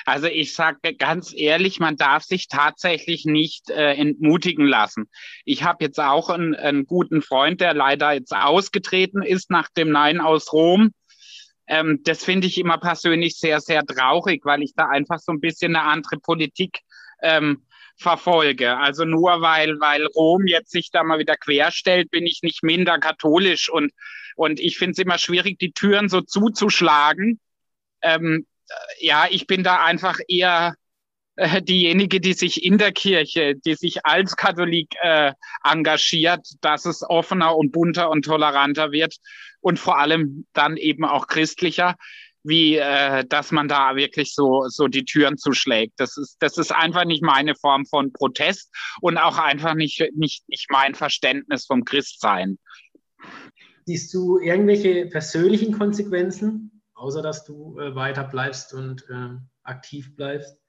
Also ich sage ganz ehrlich, man darf sich tatsächlich nicht äh, entmutigen lassen. Ich habe jetzt auch einen, einen, guten Freund, der leider jetzt ausgetreten ist nach dem Nein aus Rom. Ähm, das finde ich immer persönlich sehr, sehr traurig, weil ich da einfach so ein bisschen eine andere Politik ähm, verfolge. Also nur weil, weil Rom jetzt sich da mal wieder querstellt, bin ich nicht minder katholisch und, und ich finde es immer schwierig, die Türen so zuzuschlagen. Ähm, ja, ich bin da einfach eher äh, diejenige, die sich in der Kirche, die sich als Katholik äh, engagiert, dass es offener und bunter und toleranter wird und vor allem dann eben auch christlicher wie äh, dass man da wirklich so, so die Türen zuschlägt. Das ist, das ist einfach nicht meine Form von Protest und auch einfach nicht, nicht, nicht mein Verständnis vom Christsein. Siehst du irgendwelche persönlichen Konsequenzen, außer dass du äh, weiter bleibst und äh, aktiv bleibst?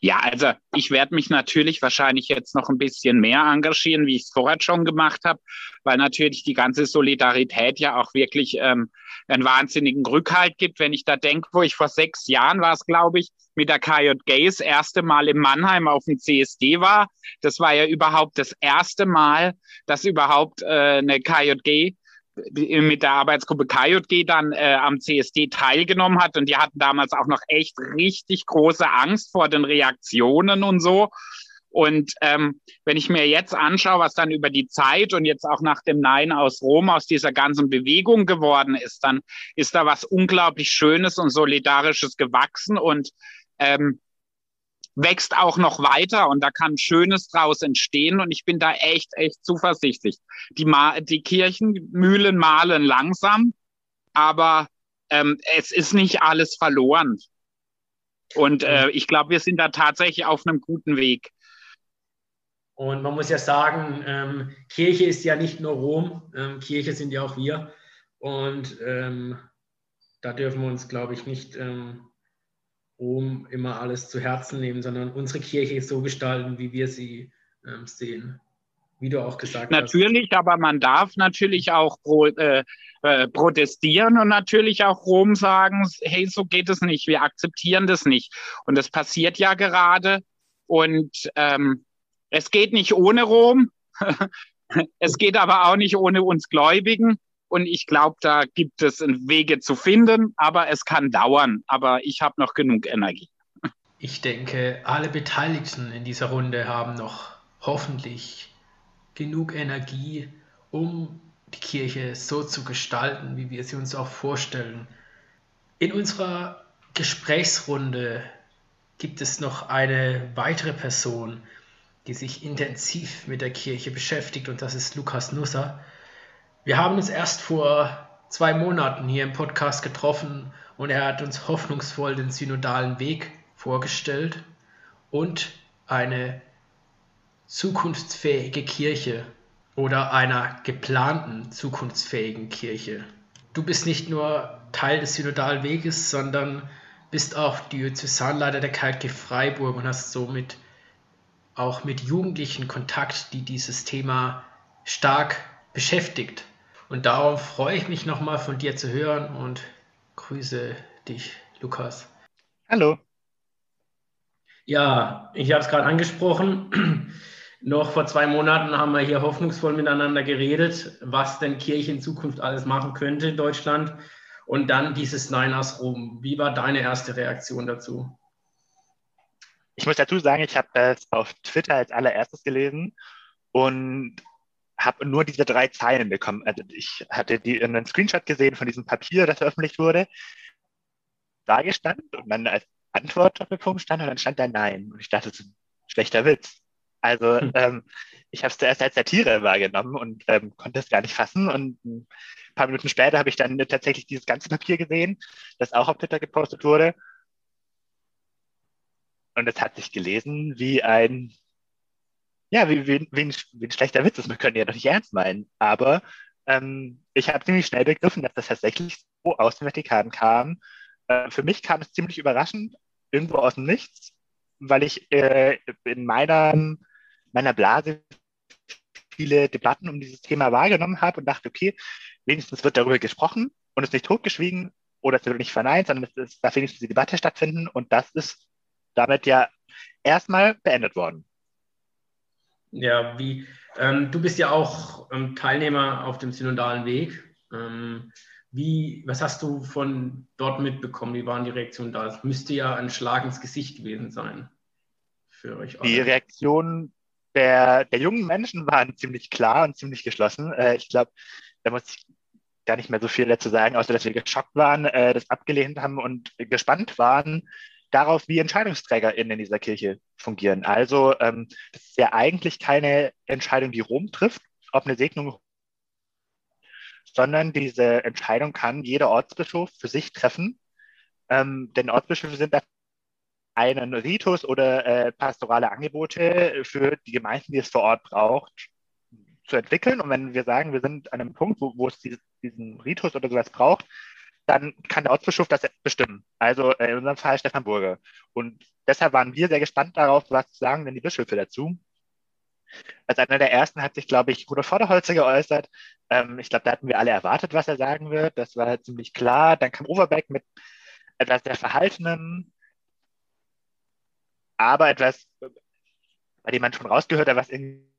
Ja, also ich werde mich natürlich wahrscheinlich jetzt noch ein bisschen mehr engagieren, wie ich es vorher schon gemacht habe, weil natürlich die ganze Solidarität ja auch wirklich ähm, einen wahnsinnigen Rückhalt gibt. Wenn ich da denke, wo ich vor sechs Jahren war es, glaube ich, mit der KJG das erste Mal in Mannheim auf dem CSD war. Das war ja überhaupt das erste Mal, dass überhaupt äh, eine KJG mit der Arbeitsgruppe KJG dann äh, am CSD teilgenommen hat. Und die hatten damals auch noch echt richtig große Angst vor den Reaktionen und so. Und ähm, wenn ich mir jetzt anschaue, was dann über die Zeit und jetzt auch nach dem Nein aus Rom aus dieser ganzen Bewegung geworden ist, dann ist da was unglaublich Schönes und Solidarisches gewachsen. Und ähm, wächst auch noch weiter und da kann Schönes draus entstehen und ich bin da echt, echt zuversichtlich. Die, Ma die Kirchenmühlen mahlen langsam, aber ähm, es ist nicht alles verloren. Und äh, ich glaube, wir sind da tatsächlich auf einem guten Weg. Und man muss ja sagen, ähm, Kirche ist ja nicht nur Rom, ähm, Kirche sind ja auch wir. Und ähm, da dürfen wir uns, glaube ich, nicht ähm, Rom immer alles zu Herzen nehmen, sondern unsere Kirche so gestalten, wie wir sie ähm, sehen. Wie du auch gesagt natürlich, hast. Natürlich, aber man darf natürlich auch pro, äh, äh, protestieren und natürlich auch Rom sagen, hey, so geht es nicht, wir akzeptieren das nicht. Und das passiert ja gerade. Und ähm, Es geht nicht ohne Rom. es geht aber auch nicht ohne uns Gläubigen. Und ich glaube, da gibt es Wege zu finden, aber es kann dauern. Aber ich habe noch genug Energie. Ich denke, alle Beteiligten in dieser Runde haben noch hoffentlich genug Energie, um die Kirche so zu gestalten, wie wir sie uns auch vorstellen. In unserer Gesprächsrunde gibt es noch eine weitere Person, die sich intensiv mit der Kirche beschäftigt und das ist Lukas Nusser. Wir haben uns erst vor zwei Monaten hier im Podcast getroffen und er hat uns hoffnungsvoll den synodalen Weg vorgestellt und eine zukunftsfähige Kirche oder einer geplanten zukunftsfähigen Kirche. Du bist nicht nur Teil des synodalen Weges, sondern bist auch Diözesanleiter der KG Freiburg und hast somit auch mit Jugendlichen Kontakt, die dieses Thema stark beschäftigt. Und darum freue ich mich nochmal von dir zu hören und grüße dich, Lukas. Hallo. Ja, ich habe es gerade angesprochen. Noch vor zwei Monaten haben wir hier hoffnungsvoll miteinander geredet, was denn Kirche in Zukunft alles machen könnte in Deutschland. Und dann dieses Nein aus Rom. Wie war deine erste Reaktion dazu? Ich muss dazu sagen, ich habe es auf Twitter als allererstes gelesen und habe nur diese drei Zeilen bekommen. Also ich hatte die, einen Screenshot gesehen von diesem Papier, das veröffentlicht wurde. Da gestand und dann als Antwort auf den Punkt stand und dann stand da Nein. Und ich dachte, das ist ein schlechter Witz. Also hm. ähm, ich habe es zuerst als Satire wahrgenommen und ähm, konnte es gar nicht fassen. Und ein paar Minuten später habe ich dann tatsächlich dieses ganze Papier gesehen, das auch auf Twitter gepostet wurde. Und es hat sich gelesen wie ein, ja, ein, wie ein schlechter Witz. Das können ja doch nicht ernst meinen. Aber ähm, ich habe ziemlich schnell begriffen, dass das tatsächlich so aus dem Vatikan kam. Äh, für mich kam es ziemlich überraschend, irgendwo aus dem Nichts, weil ich äh, in meiner meiner Blase viele Debatten um dieses Thema wahrgenommen habe und dachte, okay, wenigstens wird darüber gesprochen und es nicht totgeschwiegen oder es wird nicht verneint, sondern es ist, darf wenigstens die Debatte stattfinden und das ist damit ja erstmal beendet worden. Ja, wie, ähm, du bist ja auch ähm, Teilnehmer auf dem synodalen Weg. Ähm, wie, was hast du von dort mitbekommen? Wie waren die Reaktionen da? Es müsste ja ein Schlag ins Gesicht gewesen sein für euch. Alle. Die Reaktionen der, der jungen Menschen waren ziemlich klar und ziemlich geschlossen. Äh, ich glaube, da muss ich gar nicht mehr so viel dazu sagen, außer dass wir geschockt waren, äh, das abgelehnt haben und gespannt waren darauf, wie EntscheidungsträgerInnen in dieser Kirche fungieren. Also ähm, das ist ja eigentlich keine Entscheidung, die Rom trifft, ob eine Segnung, sondern diese Entscheidung kann jeder Ortsbischof für sich treffen. Ähm, denn Ortsbischöfe sind dafür einen Ritus oder äh, pastorale Angebote für die Gemeinden, die es vor Ort braucht, zu entwickeln. Und wenn wir sagen, wir sind an einem Punkt, wo, wo es diesen Ritus oder sowas braucht, dann kann der Ortsbischof das bestimmen. Also äh, in unserem Fall Stefan Burger. Und deshalb waren wir sehr gespannt darauf, was sagen denn die Bischöfe dazu. Als einer der ersten hat sich, glaube ich, Rudolf Vorderholzer geäußert. Ähm, ich glaube, da hatten wir alle erwartet, was er sagen wird. Das war ziemlich klar. Dann kam Overbeck mit etwas sehr Verhaltenen, aber etwas, bei dem man schon rausgehört hat, was in,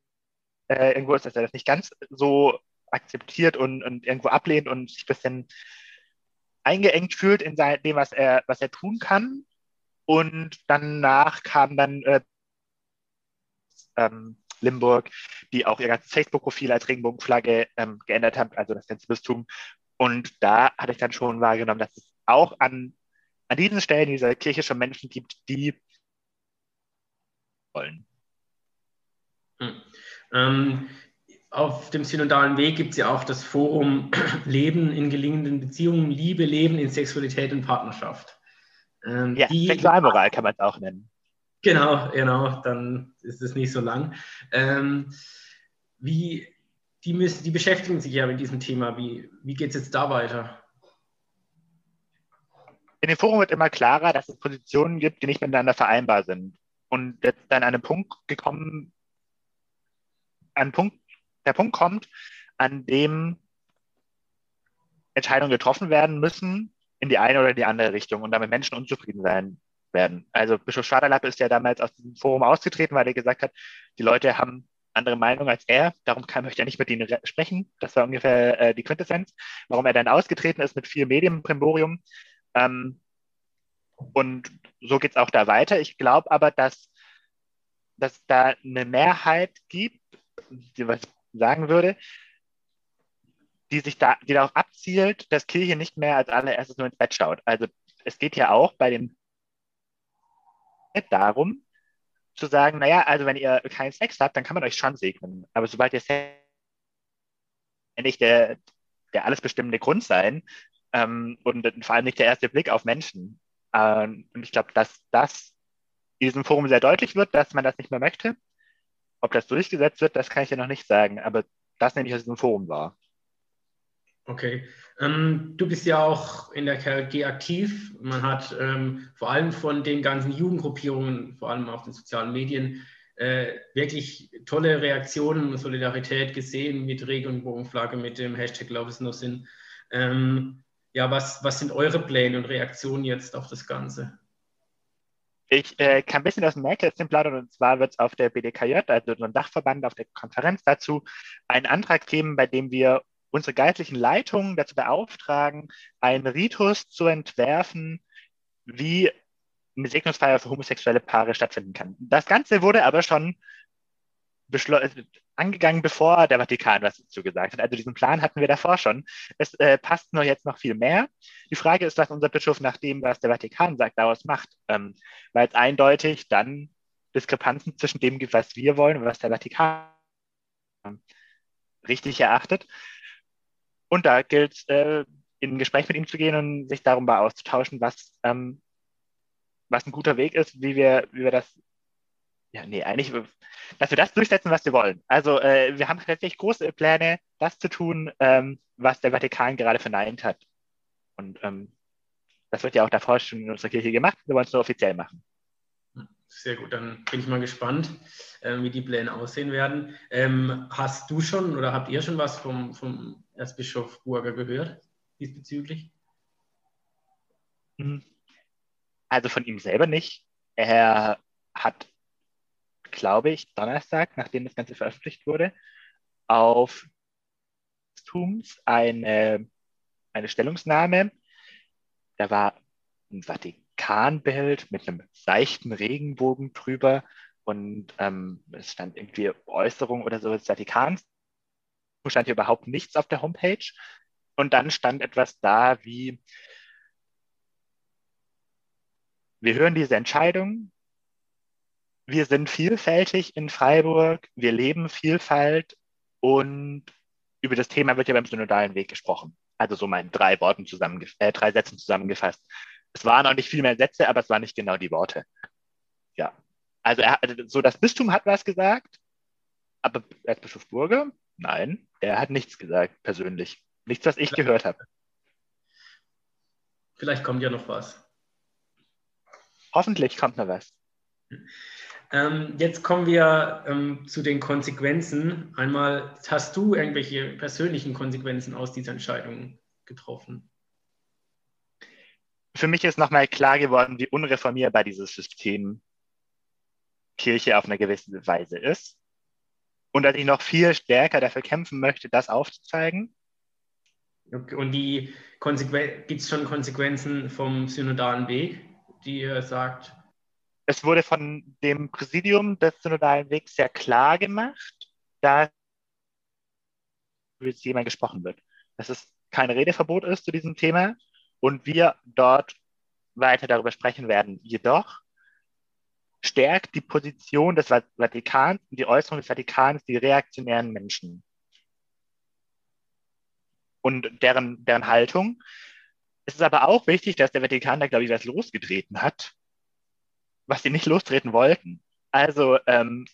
äh, irgendwo ist, dass er das nicht ganz so akzeptiert und, und irgendwo ablehnt und sich ein bisschen eingeengt fühlt in dem, was er, was er tun kann. Und danach kam dann äh, ähm, Limburg, die auch ihr ganzes Facebook-Profil als Regenbogenflagge ähm, geändert haben, also das ganze Bistum. Und da hatte ich dann schon wahrgenommen, dass es auch an, an diesen Stellen dieser Kirche schon Menschen gibt, die wollen. Hm. Ähm, auf dem synodalen Weg gibt es ja auch das Forum Leben in gelingenden Beziehungen, Liebe, Leben in Sexualität und Partnerschaft. Ähm, ja, die, Sexualmoral kann man es auch nennen. Genau, genau, dann ist es nicht so lang. Ähm, wie, die, müssen, die beschäftigen sich ja mit diesem Thema. Wie, wie geht es jetzt da weiter? In dem Forum wird immer klarer, dass es Positionen gibt, die nicht miteinander vereinbar sind und jetzt dann an einen Punkt gekommen, ein Punkt, der Punkt kommt, an dem Entscheidungen getroffen werden müssen in die eine oder die andere Richtung und damit Menschen unzufrieden sein werden. Also Bischof Schwaderlappe ist ja damals aus diesem Forum ausgetreten, weil er gesagt hat, die Leute haben andere Meinung als er, darum kann, möchte er nicht mit ihnen sprechen. Das war ungefähr äh, die Quintessenz, warum er dann ausgetreten ist mit viel Medienprimborium. Ähm, und so geht es auch da weiter. Ich glaube aber, dass, dass da eine Mehrheit gibt, die was sagen würde, die sich da, die darauf abzielt, dass Kirche nicht mehr als allererstes nur ins Bett schaut. Also es geht ja auch bei dem darum, zu sagen, naja, also wenn ihr keinen Sex habt, dann kann man euch schon segnen. Aber sobald ihr Sex nicht der, der alles bestimmende Grund sein ähm, und vor allem nicht der erste Blick auf Menschen. Ähm, und ich glaube, dass das in diesem Forum sehr deutlich wird, dass man das nicht mehr möchte. Ob das durchgesetzt wird, das kann ich ja noch nicht sagen, aber das nehme ich aus diesem Forum wahr. Okay. Ähm, du bist ja auch in der KLG aktiv. Man hat ähm, vor allem von den ganzen Jugendgruppierungen, vor allem auf den sozialen Medien, äh, wirklich tolle Reaktionen und Solidarität gesehen mit Regenbogenflagge, mit dem Hashtag Love is no sin. Ähm, ja, was, was sind eure Pläne und Reaktionen jetzt auf das Ganze? Ich äh, kann ein bisschen aus dem Nähkästchen plaudern und zwar wird es auf der BDKJ, also so ein Dachverband, auf der Konferenz dazu, einen Antrag geben, bei dem wir unsere geistlichen Leitungen dazu beauftragen, einen Ritus zu entwerfen, wie eine Segnungsfeier für homosexuelle Paare stattfinden kann. Das Ganze wurde aber schon angegangen, bevor der Vatikan was dazu gesagt hat. Also diesen Plan hatten wir davor schon. Es äh, passt nur jetzt noch viel mehr. Die Frage ist, was unser Bischof nach dem, was der Vatikan sagt, daraus macht, ähm, weil es eindeutig dann Diskrepanzen zwischen dem gibt, was wir wollen und was der Vatikan richtig erachtet. Und da gilt äh, in ein Gespräch mit ihm zu gehen und sich darüber auszutauschen, was, ähm, was ein guter Weg ist, wie wir, wie wir das, ja, nee, eigentlich, dass wir das durchsetzen, was wir wollen. Also äh, wir haben tatsächlich große Pläne, das zu tun, ähm, was der Vatikan gerade verneint hat. Und ähm, das wird ja auch davor schon in unserer Kirche gemacht. Wir wollen es nur offiziell machen. Sehr gut, dann bin ich mal gespannt, äh, wie die Pläne aussehen werden. Ähm, hast du schon oder habt ihr schon was vom, vom Erzbischof Burger gehört diesbezüglich? Hm. Also von ihm selber nicht. Er hat, glaube ich, Donnerstag, nachdem das Ganze veröffentlicht wurde, auf Tums eine, eine Stellungnahme. Da war ein Vatikanbild mit einem seichten Regenbogen drüber und ähm, es stand irgendwie Äußerung oder so des Vatikans stand hier überhaupt nichts auf der Homepage. Und dann stand etwas da wie, wir hören diese Entscheidung, wir sind vielfältig in Freiburg, wir leben Vielfalt und über das Thema wird ja beim synodalen Weg gesprochen. Also so mal in drei Worten zusammengefasst, äh, drei Sätzen zusammengefasst. Es waren auch nicht viel mehr Sätze, aber es waren nicht genau die Worte. Ja. Also, er, also so das Bistum hat was gesagt, aber Erzbischof Burger Nein, er hat nichts gesagt, persönlich. Nichts, was ich gehört habe. Vielleicht kommt ja noch was. Hoffentlich kommt noch was. Ähm, jetzt kommen wir ähm, zu den Konsequenzen. Einmal, hast du irgendwelche persönlichen Konsequenzen aus dieser Entscheidung getroffen? Für mich ist nochmal klar geworden, wie unreformierbar dieses System Kirche auf eine gewisse Weise ist und dass ich noch viel stärker dafür kämpfen möchte, das aufzuzeigen. Und die gibt es schon Konsequenzen vom synodalen Weg, die ihr sagt? Es wurde von dem Präsidium des synodalen Wegs sehr klar gemacht, dass über Thema gesprochen wird. Dass es kein Redeverbot ist zu diesem Thema und wir dort weiter darüber sprechen werden. Jedoch stärkt die Position des Vatikans und die Äußerung des Vatikans die reaktionären Menschen und deren, deren Haltung. Es ist aber auch wichtig, dass der Vatikan da, glaube ich, was losgetreten hat, was sie nicht lostreten wollten. Also, ähm,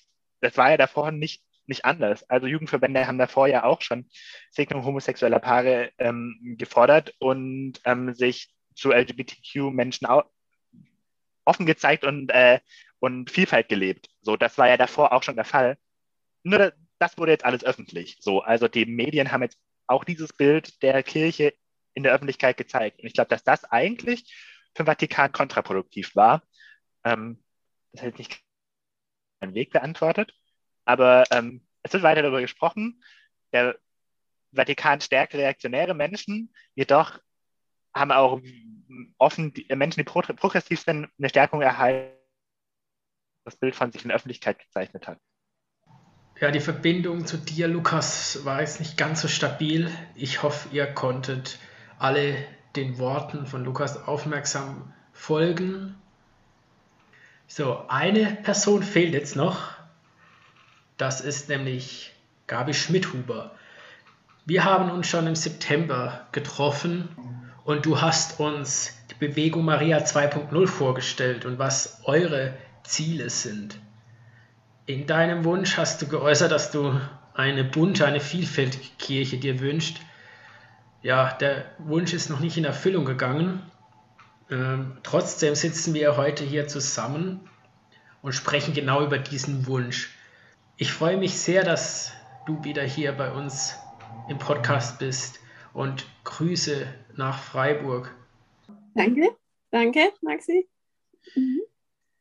das war ja davor nicht, nicht anders. Also, Jugendverbände haben davor ja auch schon Segnung homosexueller Paare ähm, gefordert und ähm, sich zu LGBTQ-Menschen offen gezeigt und, äh, und Vielfalt gelebt. So, das war ja davor auch schon der Fall. Nur das wurde jetzt alles öffentlich. So, also die Medien haben jetzt auch dieses Bild der Kirche in der Öffentlichkeit gezeigt. Und ich glaube, dass das eigentlich für den Vatikan kontraproduktiv war, Ähm, das hat nicht einen Weg beantwortet, aber ähm, es wird weiter darüber gesprochen. Der Vatikan stärkt reaktionäre Menschen, jedoch haben auch offen die, Menschen, die progressiv sind, eine Stärkung erhalten, das Bild von sich in der Öffentlichkeit gezeichnet hat. Ja, die Verbindung zu dir, Lukas, war jetzt nicht ganz so stabil. Ich hoffe, ihr konntet alle den Worten von Lukas aufmerksam folgen. So, eine Person fehlt jetzt noch. Das ist nämlich Gabi Schmidhuber. Wir haben uns schon im September getroffen und du hast uns die Bewegung Maria 2.0 vorgestellt und was eure Ziele sind. In deinem Wunsch hast du geäußert, dass du eine bunte, eine vielfältige Kirche dir wünscht. Ja, der Wunsch ist noch nicht in Erfüllung gegangen. Ähm, trotzdem sitzen wir heute hier zusammen und sprechen genau über diesen Wunsch. Ich freue mich sehr, dass du wieder hier bei uns im Podcast bist und Grüße nach Freiburg. Danke, danke, Maxi. Mhm.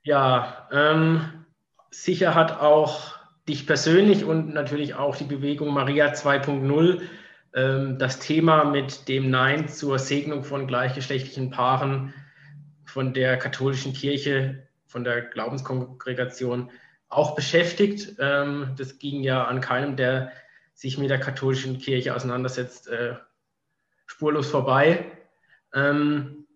Ja, ähm, sicher hat auch dich persönlich und natürlich auch die Bewegung Maria 2.0 ähm, das Thema mit dem Nein zur Segnung von gleichgeschlechtlichen Paaren von der katholischen Kirche, von der Glaubenskongregation auch beschäftigt. Ähm, das ging ja an keinem, der sich mit der katholischen Kirche auseinandersetzt, äh, spurlos vorbei. Ähm,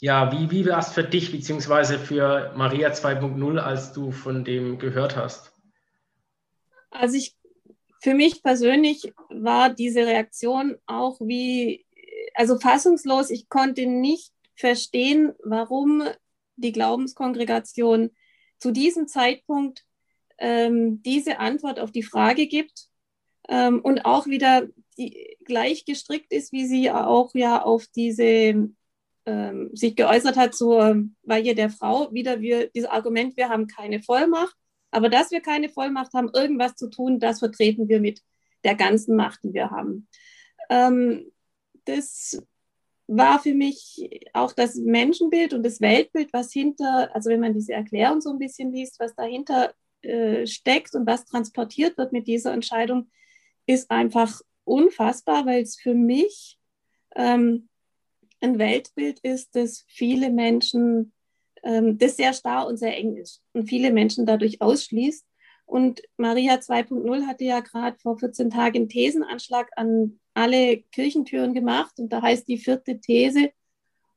ja, wie, wie war es für dich beziehungsweise für Maria 2.0, als du von dem gehört hast? Also ich, für mich persönlich war diese Reaktion auch wie, also fassungslos. Ich konnte nicht verstehen, warum die Glaubenskongregation zu diesem Zeitpunkt ähm, diese Antwort auf die Frage gibt ähm, und auch wieder die, gleich gestrickt ist, wie sie auch ja auf diese ähm, sich geäußert hat zur Weihe der Frau. Wieder wir, dieses Argument, wir haben keine Vollmacht, aber dass wir keine Vollmacht haben, irgendwas zu tun, das vertreten wir mit der ganzen Macht, die wir haben. Ähm, das war für mich auch das Menschenbild und das Weltbild, was hinter, also wenn man diese Erklärung so ein bisschen liest, was dahinter äh, steckt und was transportiert wird mit dieser Entscheidung, ist einfach unfassbar, weil es für mich ähm, ein Weltbild ist, das viele Menschen, ähm, das sehr starr und sehr eng ist und viele Menschen dadurch ausschließt. Und Maria 2.0 hatte ja gerade vor 14 Tagen einen Thesenanschlag an alle Kirchentüren gemacht. Und da heißt die vierte These,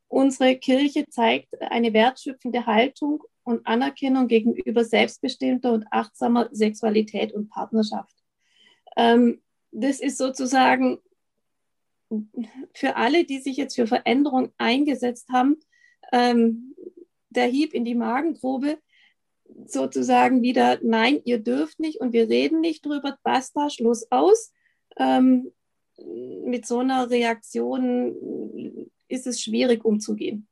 unsere Kirche zeigt eine wertschöpfende Haltung und Anerkennung gegenüber selbstbestimmter und achtsamer Sexualität und Partnerschaft. Ähm, das ist sozusagen für alle, die sich jetzt für Veränderung eingesetzt haben, ähm, der Hieb in die Magengrube, sozusagen wieder, nein, ihr dürft nicht und wir reden nicht drüber, basta, Schluss aus. Ähm, mit so einer Reaktion ist es schwierig umzugehen.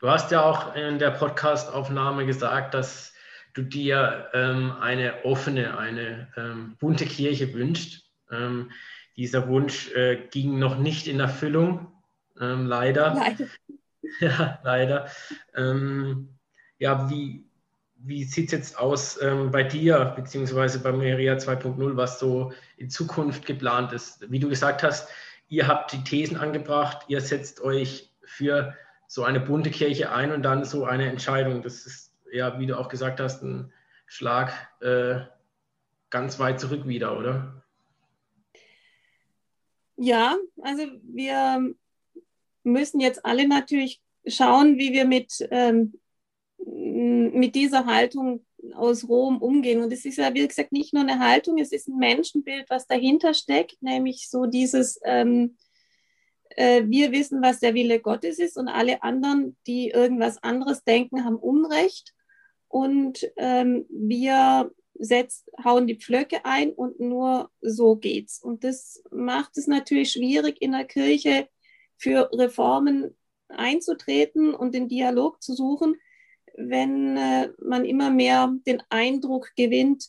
Du hast ja auch in der Podcastaufnahme gesagt, dass du dir ähm, eine offene, eine ähm, bunte Kirche wünschst. Ähm, dieser Wunsch äh, ging noch nicht in Erfüllung, ähm, leider. Leider. ja, leider. Ähm, ja, wie, wie sieht es jetzt aus ähm, bei dir, beziehungsweise bei Maria 2.0, was so in Zukunft geplant ist? Wie du gesagt hast, ihr habt die Thesen angebracht, ihr setzt euch für so eine bunte Kirche ein und dann so eine Entscheidung. Das ist ja, wie du auch gesagt hast, ein Schlag äh, ganz weit zurück wieder, oder? Ja, also wir müssen jetzt alle natürlich schauen, wie wir mit, ähm, mit dieser Haltung aus Rom umgehen. Und es ist ja, wie gesagt, nicht nur eine Haltung, es ist ein Menschenbild, was dahinter steckt, nämlich so dieses, ähm, äh, wir wissen, was der Wille Gottes ist und alle anderen, die irgendwas anderes denken, haben Unrecht. Und ähm, wir setzt, hauen die Pflöcke ein und nur so geht's. Und das macht es natürlich schwierig, in der Kirche für Reformen einzutreten und den Dialog zu suchen, wenn äh, man immer mehr den Eindruck gewinnt,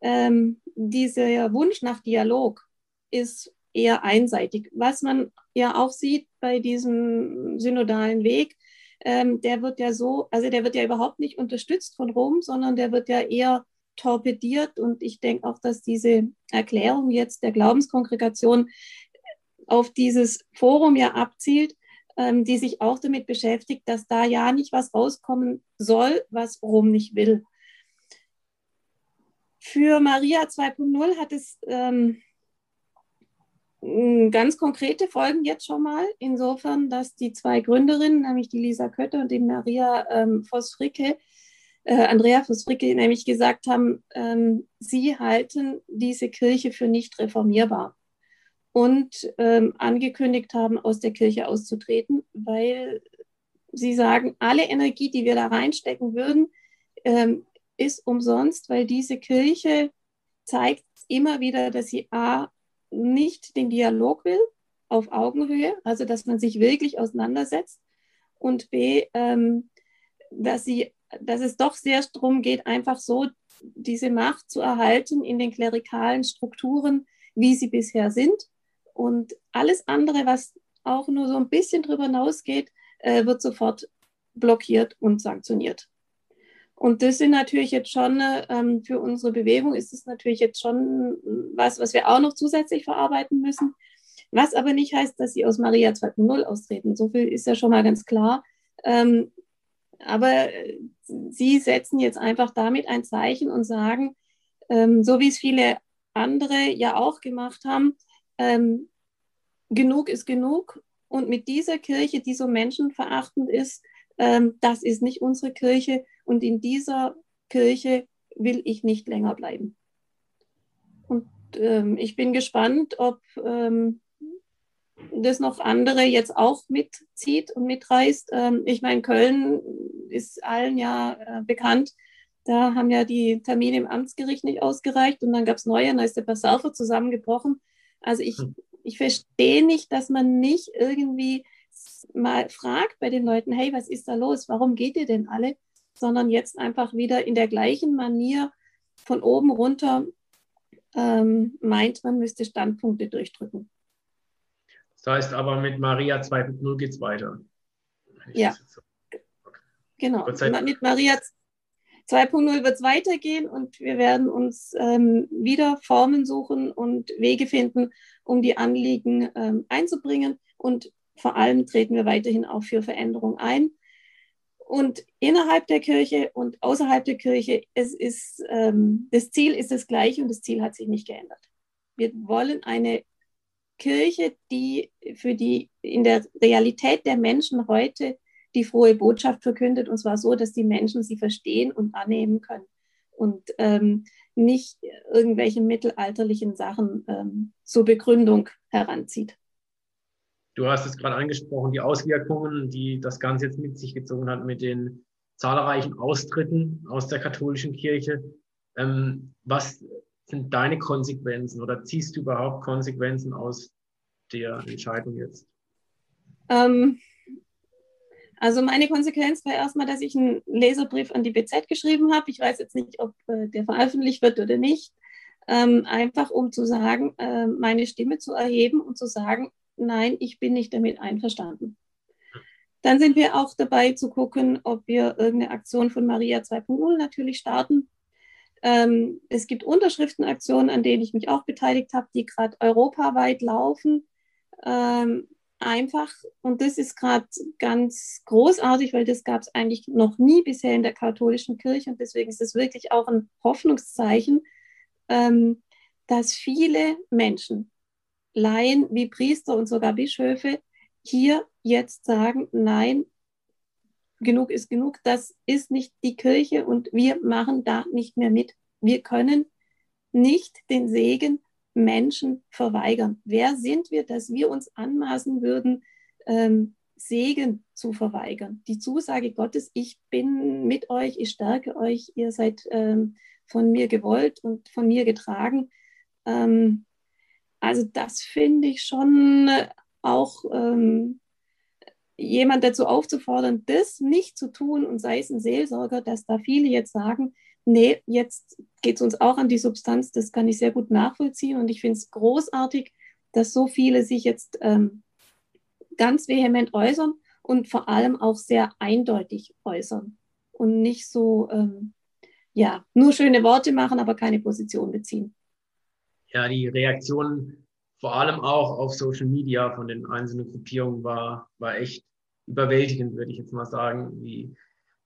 ähm, dieser Wunsch nach Dialog ist eher einseitig. Was man ja auch sieht bei diesem synodalen Weg, ähm, der wird ja so, also der wird ja überhaupt nicht unterstützt von Rom, sondern der wird ja eher torpediert. Und ich denke auch, dass diese Erklärung jetzt der Glaubenskongregation auf dieses Forum ja abzielt, ähm, die sich auch damit beschäftigt, dass da ja nicht was rauskommen soll, was Rom nicht will. Für Maria 2.0 hat es ähm, ganz konkrete Folgen jetzt schon mal, insofern, dass die zwei Gründerinnen, nämlich die Lisa Kötter und die Maria ähm, Voss-Fricke, äh, Andrea Voss-Fricke, nämlich gesagt haben, ähm, sie halten diese Kirche für nicht reformierbar und ähm, angekündigt haben, aus der Kirche auszutreten, weil sie sagen, alle Energie, die wir da reinstecken würden, ähm, ist umsonst, weil diese Kirche zeigt immer wieder, dass sie A, nicht den Dialog will auf Augenhöhe, also dass man sich wirklich auseinandersetzt und B, ähm, dass, sie, dass es doch sehr darum geht, einfach so diese Macht zu erhalten in den klerikalen Strukturen, wie sie bisher sind. Und alles andere, was auch nur so ein bisschen drüber hinausgeht, äh, wird sofort blockiert und sanktioniert. Und das sind natürlich jetzt schon, ähm, für unsere Bewegung ist es natürlich jetzt schon was, was wir auch noch zusätzlich verarbeiten müssen. Was aber nicht heißt, dass sie aus Maria 2.0 austreten. So viel ist ja schon mal ganz klar. Ähm, aber äh, sie setzen jetzt einfach damit ein Zeichen und sagen, ähm, so wie es viele andere ja auch gemacht haben, ähm, genug ist genug. Und mit dieser Kirche, die so menschenverachtend ist, ähm, das ist nicht unsere Kirche und in dieser Kirche will ich nicht länger bleiben. Und ähm, ich bin gespannt, ob ähm, das noch andere jetzt auch mitzieht und mitreißt. Ähm, ich meine, Köln ist allen ja äh, bekannt. Da haben ja die Termine im Amtsgericht nicht ausgereicht und dann gab es neue, dann ist der Passalver zusammengebrochen. Also ich, hm. ich verstehe nicht, dass man nicht irgendwie mal fragt bei den Leuten, hey, was ist da los? Warum geht ihr denn alle? Sondern jetzt einfach wieder in der gleichen Manier von oben runter ähm, meint, man müsste Standpunkte durchdrücken. Das heißt aber mit Maria 2.0 geht es weiter. Ja. So. Okay. Genau. Mit Maria 2.0 wird es weitergehen und wir werden uns ähm, wieder Formen suchen und Wege finden, um die Anliegen ähm, einzubringen. Und vor allem treten wir weiterhin auch für Veränderung ein. Und innerhalb der Kirche und außerhalb der Kirche, es ist, ähm, das Ziel ist das gleiche und das Ziel hat sich nicht geändert. Wir wollen eine Kirche, die für die in der Realität der Menschen heute die frohe Botschaft verkündet, und zwar so, dass die Menschen sie verstehen und annehmen können und ähm, nicht irgendwelche mittelalterlichen Sachen ähm, zur Begründung heranzieht. Du hast es gerade angesprochen, die Auswirkungen, die das Ganze jetzt mit sich gezogen hat mit den zahlreichen Austritten aus der katholischen Kirche. Ähm, was sind deine Konsequenzen oder ziehst du überhaupt Konsequenzen aus der Entscheidung jetzt? Ähm, also meine Konsequenz war erstmal, dass ich einen Leserbrief an die BZ geschrieben habe. Ich weiß jetzt nicht, ob äh, der veröffentlicht wird oder nicht. Ähm, einfach um zu sagen, äh, meine Stimme zu erheben und zu sagen, nein, ich bin nicht damit einverstanden. Dann sind wir auch dabei zu gucken, ob wir irgendeine Aktion von Maria 2.0 natürlich starten. Ähm, es gibt Unterschriftenaktionen, an denen ich mich auch beteiligt habe, die gerade europaweit laufen. Ähm, einfach, und das ist gerade ganz großartig, weil das gab es eigentlich noch nie bisher in der katholischen Kirche und deswegen ist es wirklich auch ein Hoffnungszeichen, ähm, dass viele Menschen Laien wie Priester und sogar Bischöfe hier jetzt sagen, nein, genug ist genug, das ist nicht die Kirche und wir machen da nicht mehr mit. Wir können nicht den Segen Menschen verweigern. Wer sind wir, dass wir uns anmaßen würden, ähm, Segen zu verweigern? Die Zusage Gottes, ich bin mit euch, ich stärke euch, ihr seid ähm, von mir gewollt und von mir getragen. Ähm, also das finde ich schon äh, auch ähm, jemand dazu aufzufordern, das nicht zu tun und sei es ein Seelsorger, dass da viele jetzt sagen, nee, jetzt geht es uns auch an die Substanz, das kann ich sehr gut nachvollziehen und ich finde es großartig, dass so viele sich jetzt ähm, ganz vehement äußern und vor allem auch sehr eindeutig äußern und nicht so, ähm, ja, nur schöne Worte machen, aber keine Position beziehen. Ja, die Reaktion vor allem auch auf Social Media von den einzelnen Gruppierungen war, war echt überwältigend, würde ich jetzt mal sagen, wie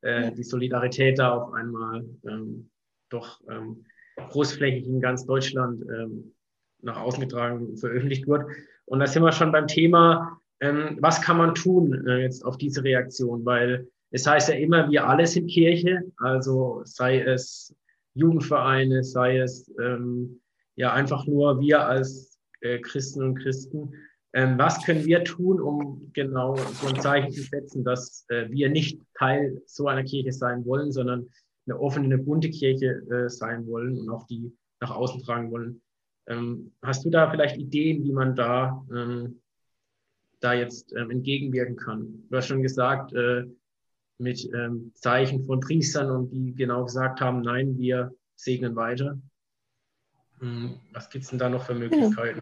äh, ja. die Solidarität da auf einmal ähm, doch ähm, großflächig in ganz Deutschland ähm, nach außen getragen, veröffentlicht wird. Und da sind wir schon beim Thema, ähm, was kann man tun äh, jetzt auf diese Reaktion? Weil es heißt ja immer, wir alle sind Kirche, also sei es Jugendvereine, sei es ähm, ja einfach nur wir als äh, Christen und Christen. Ähm, was können wir tun, um genau so ein Zeichen zu setzen, dass äh, wir nicht Teil so einer Kirche sein wollen, sondern eine offene, eine bunte Kirche äh, sein wollen und auch die nach außen tragen wollen? Ähm, hast du da vielleicht Ideen, wie man da, ähm, da jetzt ähm, entgegenwirken kann? Du hast schon gesagt, äh, mit ähm, Zeichen von Priestern und die genau gesagt haben, nein, wir segnen weiter. Hm, was gibt es denn da noch für Möglichkeiten?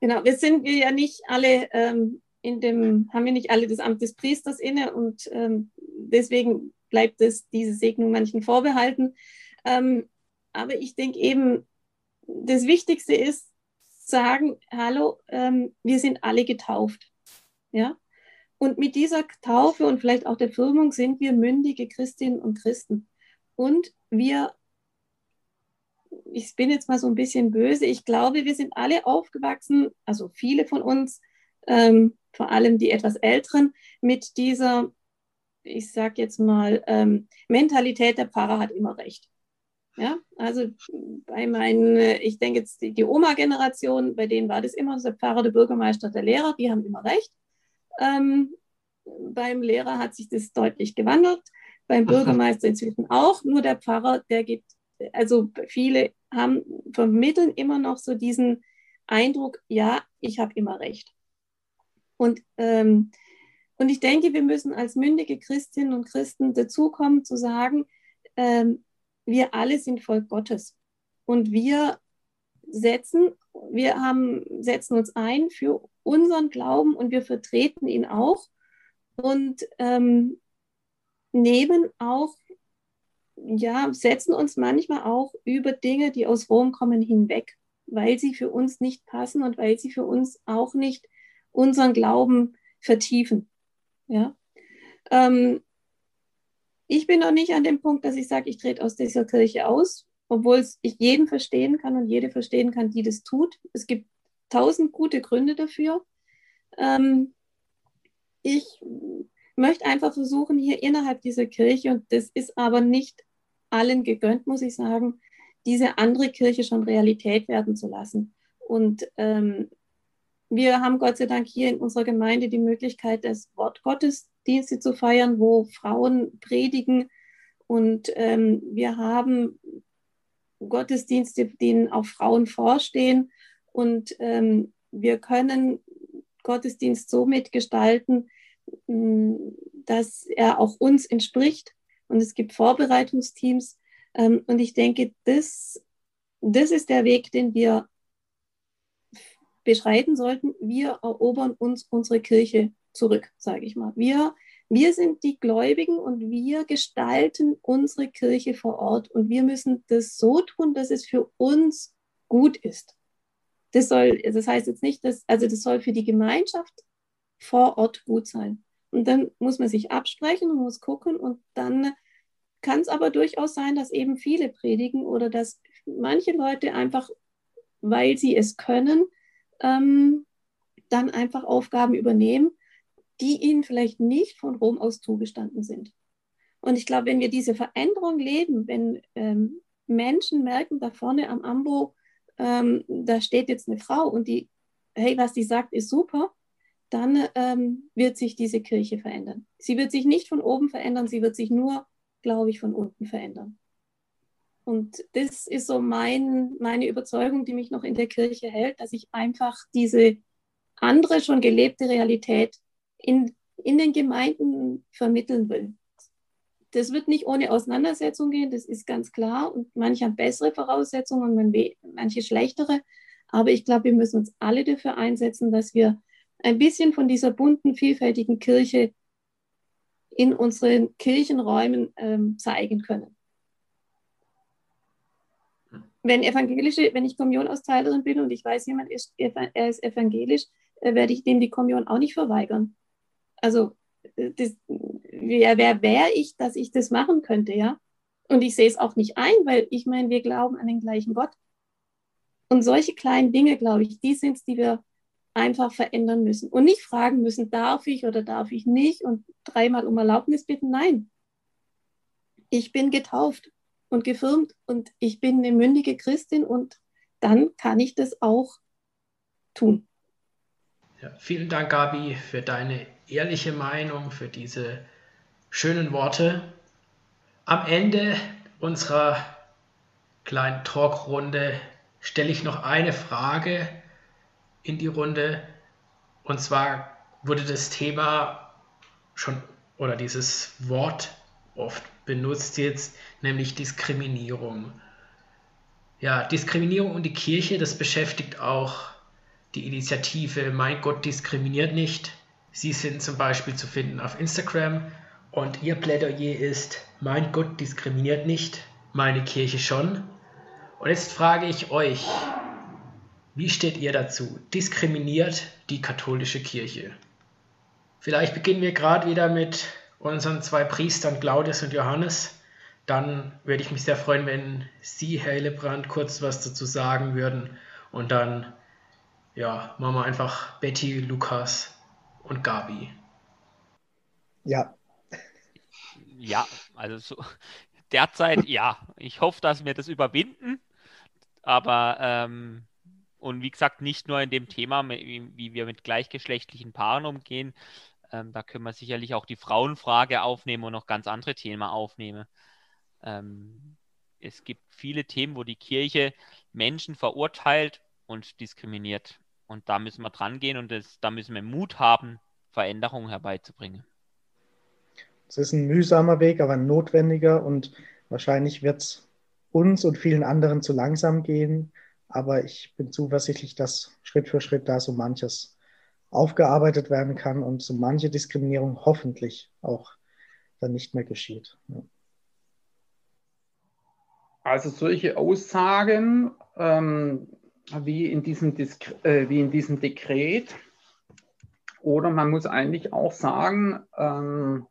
Genau, wir sind wir ja nicht alle ähm, in dem, haben wir nicht alle das Amt des Priesters inne und ähm, deswegen bleibt es diese Segnung manchen vorbehalten. Ähm, aber ich denke eben, das Wichtigste ist, sagen, hallo, ähm, wir sind alle getauft. Ja? Und mit dieser Taufe und vielleicht auch der Firmung sind wir mündige Christinnen und Christen. Und wir ich bin jetzt mal so ein bisschen böse, ich glaube, wir sind alle aufgewachsen, also viele von uns, ähm, vor allem die etwas Älteren, mit dieser, ich sage jetzt mal, ähm, Mentalität, der Pfarrer hat immer recht. Ja, also bei meinen, ich denke jetzt die, die Oma-Generation, bei denen war das immer der Pfarrer, der Bürgermeister, der Lehrer, die haben immer recht. Ähm, beim Lehrer hat sich das deutlich gewandelt, beim Bürgermeister inzwischen auch, nur der Pfarrer, der gibt also viele haben, vermitteln immer noch so diesen Eindruck, ja, ich habe immer recht. Und, ähm, und ich denke, wir müssen als mündige Christinnen und Christen dazukommen zu sagen, ähm, wir alle sind Volk Gottes. Und wir setzen, wir haben, setzen uns ein für unseren Glauben und wir vertreten ihn auch und ähm, nehmen auch ja, setzen uns manchmal auch über Dinge, die aus Rom kommen, hinweg, weil sie für uns nicht passen und weil sie für uns auch nicht unseren Glauben vertiefen. Ja? Ähm, ich bin noch nicht an dem Punkt, dass ich sage, ich trete aus dieser Kirche aus, obwohl ich jeden verstehen kann und jede verstehen kann, die das tut. Es gibt tausend gute Gründe dafür. Ähm, ich möchte einfach versuchen, hier innerhalb dieser Kirche, und das ist aber nicht allen gegönnt, muss ich sagen, diese andere Kirche schon Realität werden zu lassen. Und ähm, wir haben Gott sei Dank hier in unserer Gemeinde die Möglichkeit, das Wort Gottesdienste zu feiern, wo Frauen predigen. Und ähm, wir haben Gottesdienste, denen auch Frauen vorstehen. Und ähm, wir können Gottesdienst so mitgestalten, dass er auch uns entspricht. Und es gibt Vorbereitungsteams. Ähm, und ich denke, das, das ist der Weg, den wir beschreiten sollten. Wir erobern uns unsere Kirche zurück, sage ich mal. Wir, wir sind die Gläubigen und wir gestalten unsere Kirche vor Ort. Und wir müssen das so tun, dass es für uns gut ist. Das soll, das heißt jetzt nicht, dass, also das soll für die Gemeinschaft vor Ort gut sein. Und dann muss man sich absprechen und muss gucken und dann kann es aber durchaus sein, dass eben viele predigen oder dass manche Leute einfach, weil sie es können, ähm, dann einfach Aufgaben übernehmen, die ihnen vielleicht nicht von Rom aus zugestanden sind. Und ich glaube, wenn wir diese Veränderung leben, wenn ähm, Menschen merken, da vorne am Ambo, ähm, da steht jetzt eine Frau und die, hey, was die sagt, ist super, dann ähm, wird sich diese Kirche verändern. Sie wird sich nicht von oben verändern, sie wird sich nur, glaube ich, von unten verändern. Und das ist so mein, meine Überzeugung, die mich noch in der Kirche hält, dass ich einfach diese andere, schon gelebte Realität in, in den Gemeinden vermitteln will. Das wird nicht ohne Auseinandersetzung gehen, das ist ganz klar. Und manche haben bessere Voraussetzungen und manche schlechtere. Aber ich glaube, wir müssen uns alle dafür einsetzen, dass wir ein bisschen von dieser bunten, vielfältigen Kirche in unseren Kirchenräumen ähm, zeigen können. Wenn evangelische, wenn ich Kommunionausteillerin bin und ich weiß, jemand ist, er ist evangelisch, äh, werde ich dem die Kommunion auch nicht verweigern. Also äh, das, wer, wer wäre ich, dass ich das machen könnte, ja? Und ich sehe es auch nicht ein, weil ich meine, wir glauben an den gleichen Gott. Und solche kleinen Dinge, glaube ich, die sind es, die wir einfach verändern müssen. Und nicht fragen müssen, darf ich oder darf ich nicht und dreimal um Erlaubnis bitten. Nein. Ich bin getauft und gefirmt und ich bin eine mündige Christin und dann kann ich das auch tun. Ja, vielen Dank, Gabi, für deine ehrliche Meinung, für diese schönen Worte. Am Ende unserer kleinen Talkrunde stelle ich noch eine Frage in die Runde. Und zwar wurde das Thema schon oder dieses Wort oft benutzt jetzt, nämlich Diskriminierung. Ja, Diskriminierung und die Kirche, das beschäftigt auch die Initiative Mein Gott diskriminiert nicht. Sie sind zum Beispiel zu finden auf Instagram und ihr Plädoyer ist Mein Gott diskriminiert nicht, meine Kirche schon. Und jetzt frage ich euch, wie steht ihr dazu? Diskriminiert die katholische Kirche? Vielleicht beginnen wir gerade wieder mit unseren zwei Priestern Claudius und Johannes. Dann würde ich mich sehr freuen, wenn Sie, Herr Hillebrand, kurz was dazu sagen würden. Und dann ja, machen wir einfach Betty, Lukas und Gabi. Ja. Ja, also so, derzeit ja. Ich hoffe, dass wir das überwinden. Aber ähm, und wie gesagt, nicht nur in dem Thema, wie, wie wir mit gleichgeschlechtlichen Paaren umgehen. Ähm, da können wir sicherlich auch die Frauenfrage aufnehmen und noch ganz andere Themen aufnehmen. Ähm, es gibt viele Themen, wo die Kirche Menschen verurteilt und diskriminiert. Und da müssen wir dran gehen und das, da müssen wir Mut haben, Veränderungen herbeizubringen. Es ist ein mühsamer Weg, aber ein notwendiger und wahrscheinlich wird es uns und vielen anderen zu langsam gehen. Aber ich bin zuversichtlich, dass Schritt für Schritt da so manches aufgearbeitet werden kann und so manche Diskriminierung hoffentlich auch dann nicht mehr geschieht. Ja. Also solche Aussagen ähm, wie in diesem, äh, wie in diesem Dekret. Oder man muss eigentlich auch sagen, ähm,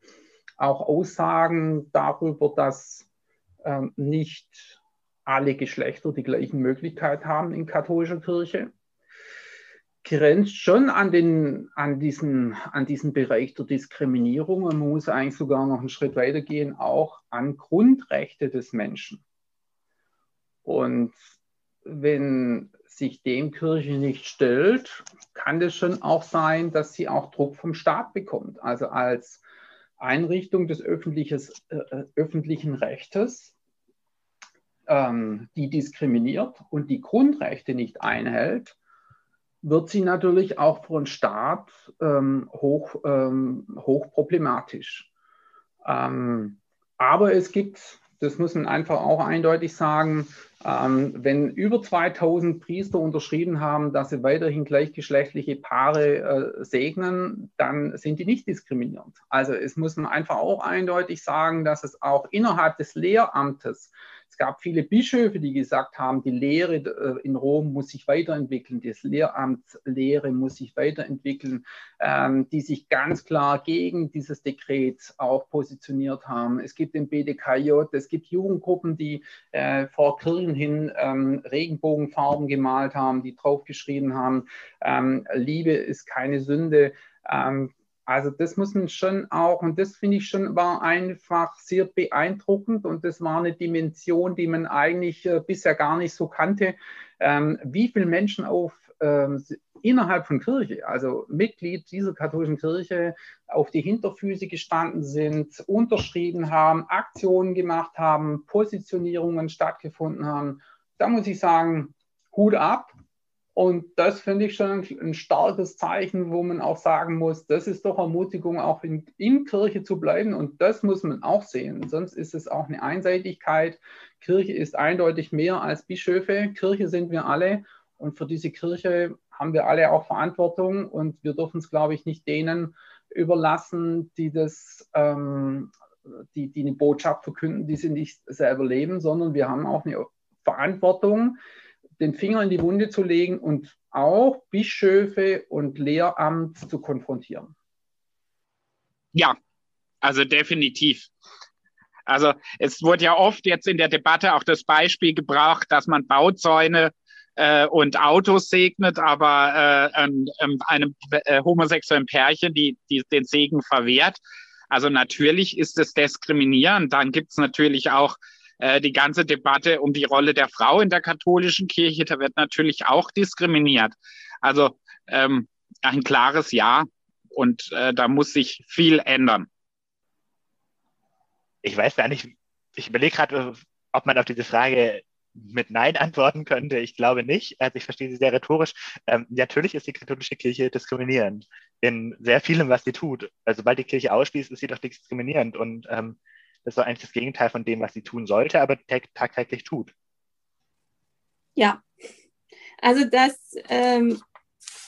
auch Aussagen darüber, dass ähm, nicht alle Geschlechter die gleichen Möglichkeiten haben in katholischer Kirche, grenzt schon an, den, an, diesen, an diesen Bereich der Diskriminierung. Und man muss eigentlich sogar noch einen Schritt weitergehen, auch an Grundrechte des Menschen. Und wenn sich dem Kirche nicht stellt, kann es schon auch sein, dass sie auch Druck vom Staat bekommt. Also als Einrichtung des öffentliches, äh, öffentlichen Rechtes, ähm, die diskriminiert und die Grundrechte nicht einhält, wird sie natürlich auch für den Staat ähm, hoch, ähm, hoch problematisch. Ähm, aber es gibt, das muss man einfach auch eindeutig sagen, ähm, wenn über 2000 Priester unterschrieben haben, dass sie weiterhin gleichgeschlechtliche Paare äh, segnen, dann sind die nicht diskriminierend. Also es muss man einfach auch eindeutig sagen, dass es auch innerhalb des Lehramtes es gab viele Bischöfe, die gesagt haben, die Lehre äh, in Rom muss sich weiterentwickeln, das Lehramtslehre muss sich weiterentwickeln, ähm, die sich ganz klar gegen dieses Dekret auch positioniert haben. Es gibt den BDKJ, es gibt Jugendgruppen, die äh, vor Kirchen hin ähm, Regenbogenfarben gemalt haben, die draufgeschrieben haben, ähm, Liebe ist keine Sünde. Ähm, also das muss man schon auch, und das finde ich schon, war einfach sehr beeindruckend und das war eine Dimension, die man eigentlich äh, bisher gar nicht so kannte, ähm, wie viele Menschen auf ähm, innerhalb von Kirche, also Mitglied dieser katholischen Kirche, auf die Hinterfüße gestanden sind, unterschrieben haben, Aktionen gemacht haben, Positionierungen stattgefunden haben. Da muss ich sagen, Hut ab. Und das finde ich schon ein, ein, starkes Zeichen, wo man auch sagen muss, das ist doch Ermutigung, auch in, in, Kirche zu bleiben. Und das muss man auch sehen. Sonst ist es auch eine Einseitigkeit. Kirche ist eindeutig mehr als Bischöfe. Kirche sind wir alle. Und für diese Kirche haben wir alle auch Verantwortung. Und wir dürfen es, glaube ich, nicht denen überlassen, die das, ähm, die, die eine Botschaft verkünden, die sie nicht selber leben, sondern wir haben auch eine Verantwortung, den Finger in die Wunde zu legen und auch Bischöfe und Lehramt zu konfrontieren. Ja, also definitiv. Also es wurde ja oft jetzt in der Debatte auch das Beispiel gebracht, dass man Bauzäune äh, und Autos segnet, aber äh, ähm, einem äh, homosexuellen Pärchen die, die den Segen verwehrt. Also natürlich ist es diskriminierend. Dann gibt es natürlich auch äh, die ganze Debatte um die Rolle der Frau in der katholischen Kirche. Da wird natürlich auch diskriminiert. Also ähm, ein klares Ja. Und äh, da muss sich viel ändern ich weiß gar nicht, ich überlege gerade, ob man auf diese Frage mit Nein antworten könnte. Ich glaube nicht. Also ich verstehe sie sehr rhetorisch. Ähm, natürlich ist die katholische Kirche diskriminierend in sehr vielem, was sie tut. Also sobald die Kirche ausschließt, ist sie doch diskriminierend. Und ähm, ist doch eigentlich das Gegenteil von dem, was sie tun sollte, aber tagtäglich tut. Ja, also das, ähm,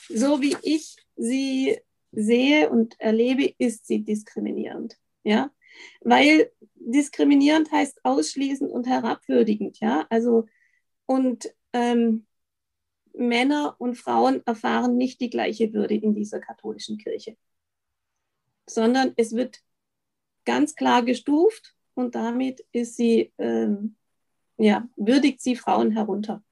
so wie ich sie sehe und erlebe, ist sie diskriminierend. Ja, weil diskriminierend heißt ausschließend und herabwürdigend, ja. Also und ähm, Männer und Frauen erfahren nicht die gleiche Würde in dieser katholischen Kirche, sondern es wird ganz klar gestuft und damit ist sie, ähm, ja, würdigt sie Frauen herunter.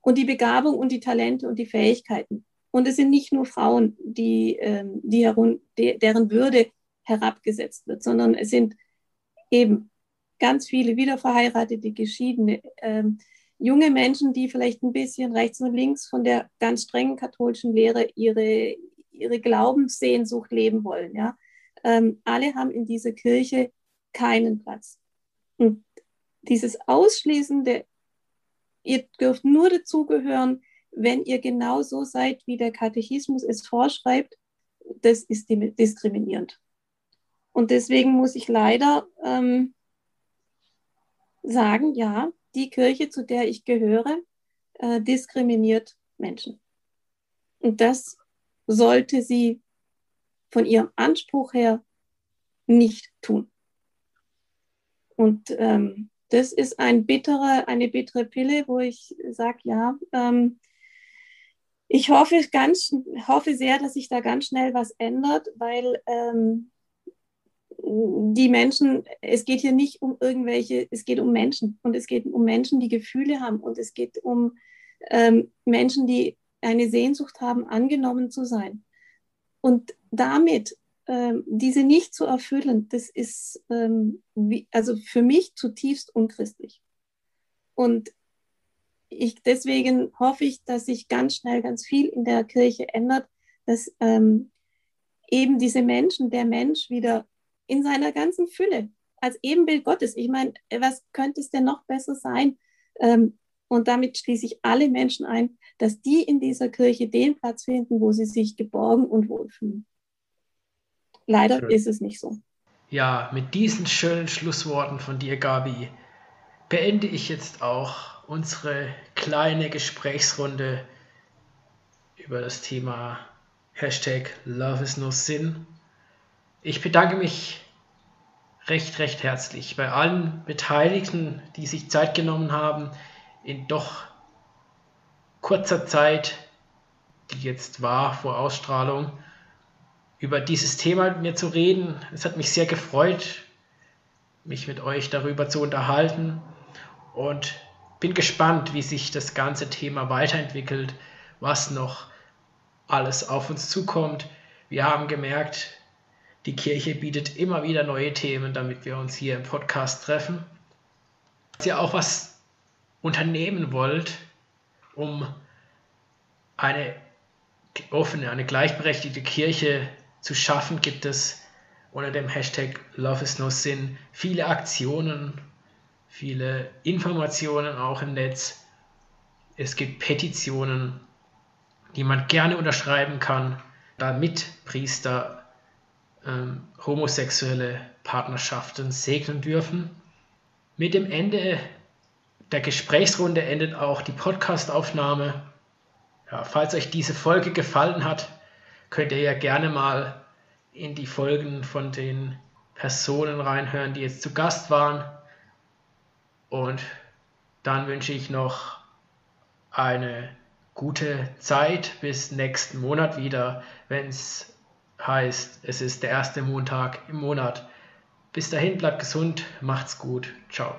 Und die Begabung und die Talente und die Fähigkeiten. Und es sind nicht nur Frauen, die, ähm, die herun deren Würde herabgesetzt wird, sondern es sind eben ganz viele wiederverheiratete, geschiedene, ähm, junge Menschen, die vielleicht ein bisschen rechts und links von der ganz strengen katholischen Lehre ihre, ihre Glaubenssehnsucht leben wollen. Ja? Ähm, alle haben in dieser Kirche keinen Platz. Und dieses Ausschließende, ihr dürft nur dazugehören, wenn ihr genau so seid, wie der Katechismus es vorschreibt, das ist diskriminierend. Und deswegen muss ich leider ähm, sagen, ja, die Kirche, zu der ich gehöre, äh, diskriminiert Menschen. Und das sollte sie von ihrem Anspruch her nicht tun. Und ähm, das ist ein bittere, eine bittere Pille, wo ich sage, ja, ähm, ich hoffe, ganz, hoffe sehr, dass sich da ganz schnell was ändert, weil ähm, die Menschen, es geht hier nicht um irgendwelche, es geht um Menschen und es geht um Menschen, die Gefühle haben und es geht um ähm, Menschen, die eine Sehnsucht haben, angenommen zu sein. Und damit ähm, diese nicht zu erfüllen, das ist ähm, wie, also für mich zutiefst unchristlich. Und ich, deswegen hoffe ich, dass sich ganz schnell ganz viel in der Kirche ändert, dass ähm, eben diese Menschen, der Mensch wieder in seiner ganzen Fülle, als Ebenbild Gottes. Ich meine, was könnte es denn noch besser sein? Ähm, und damit schließe ich alle Menschen ein, dass die in dieser Kirche den Platz finden, wo sie sich geborgen und wohlfühlen. Leider Schön. ist es nicht so. Ja, mit diesen schönen Schlussworten von dir, Gabi, beende ich jetzt auch unsere kleine Gesprächsrunde über das Thema Hashtag Love is no sin. Ich bedanke mich recht, recht herzlich bei allen Beteiligten, die sich Zeit genommen haben, in doch kurzer Zeit, die jetzt war vor Ausstrahlung, über dieses Thema mit mir zu reden. Es hat mich sehr gefreut, mich mit euch darüber zu unterhalten und bin gespannt, wie sich das ganze Thema weiterentwickelt, was noch alles auf uns zukommt. Wir haben gemerkt, die Kirche bietet immer wieder neue Themen, damit wir uns hier im Podcast treffen. Falls ihr auch was unternehmen wollt, um eine offene, eine gleichberechtigte Kirche zu schaffen, gibt es unter dem Hashtag Love is No Sin viele Aktionen, viele Informationen auch im Netz. Es gibt Petitionen, die man gerne unterschreiben kann, damit Priester ähm, homosexuelle Partnerschaften segnen dürfen. Mit dem Ende der Gesprächsrunde endet auch die Podcastaufnahme. Ja, falls euch diese Folge gefallen hat, könnt ihr ja gerne mal in die Folgen von den Personen reinhören, die jetzt zu Gast waren. Und dann wünsche ich noch eine gute Zeit bis nächsten Monat wieder, wenn es heißt, es ist der erste Montag im Monat. Bis dahin, bleibt gesund, macht's gut, ciao.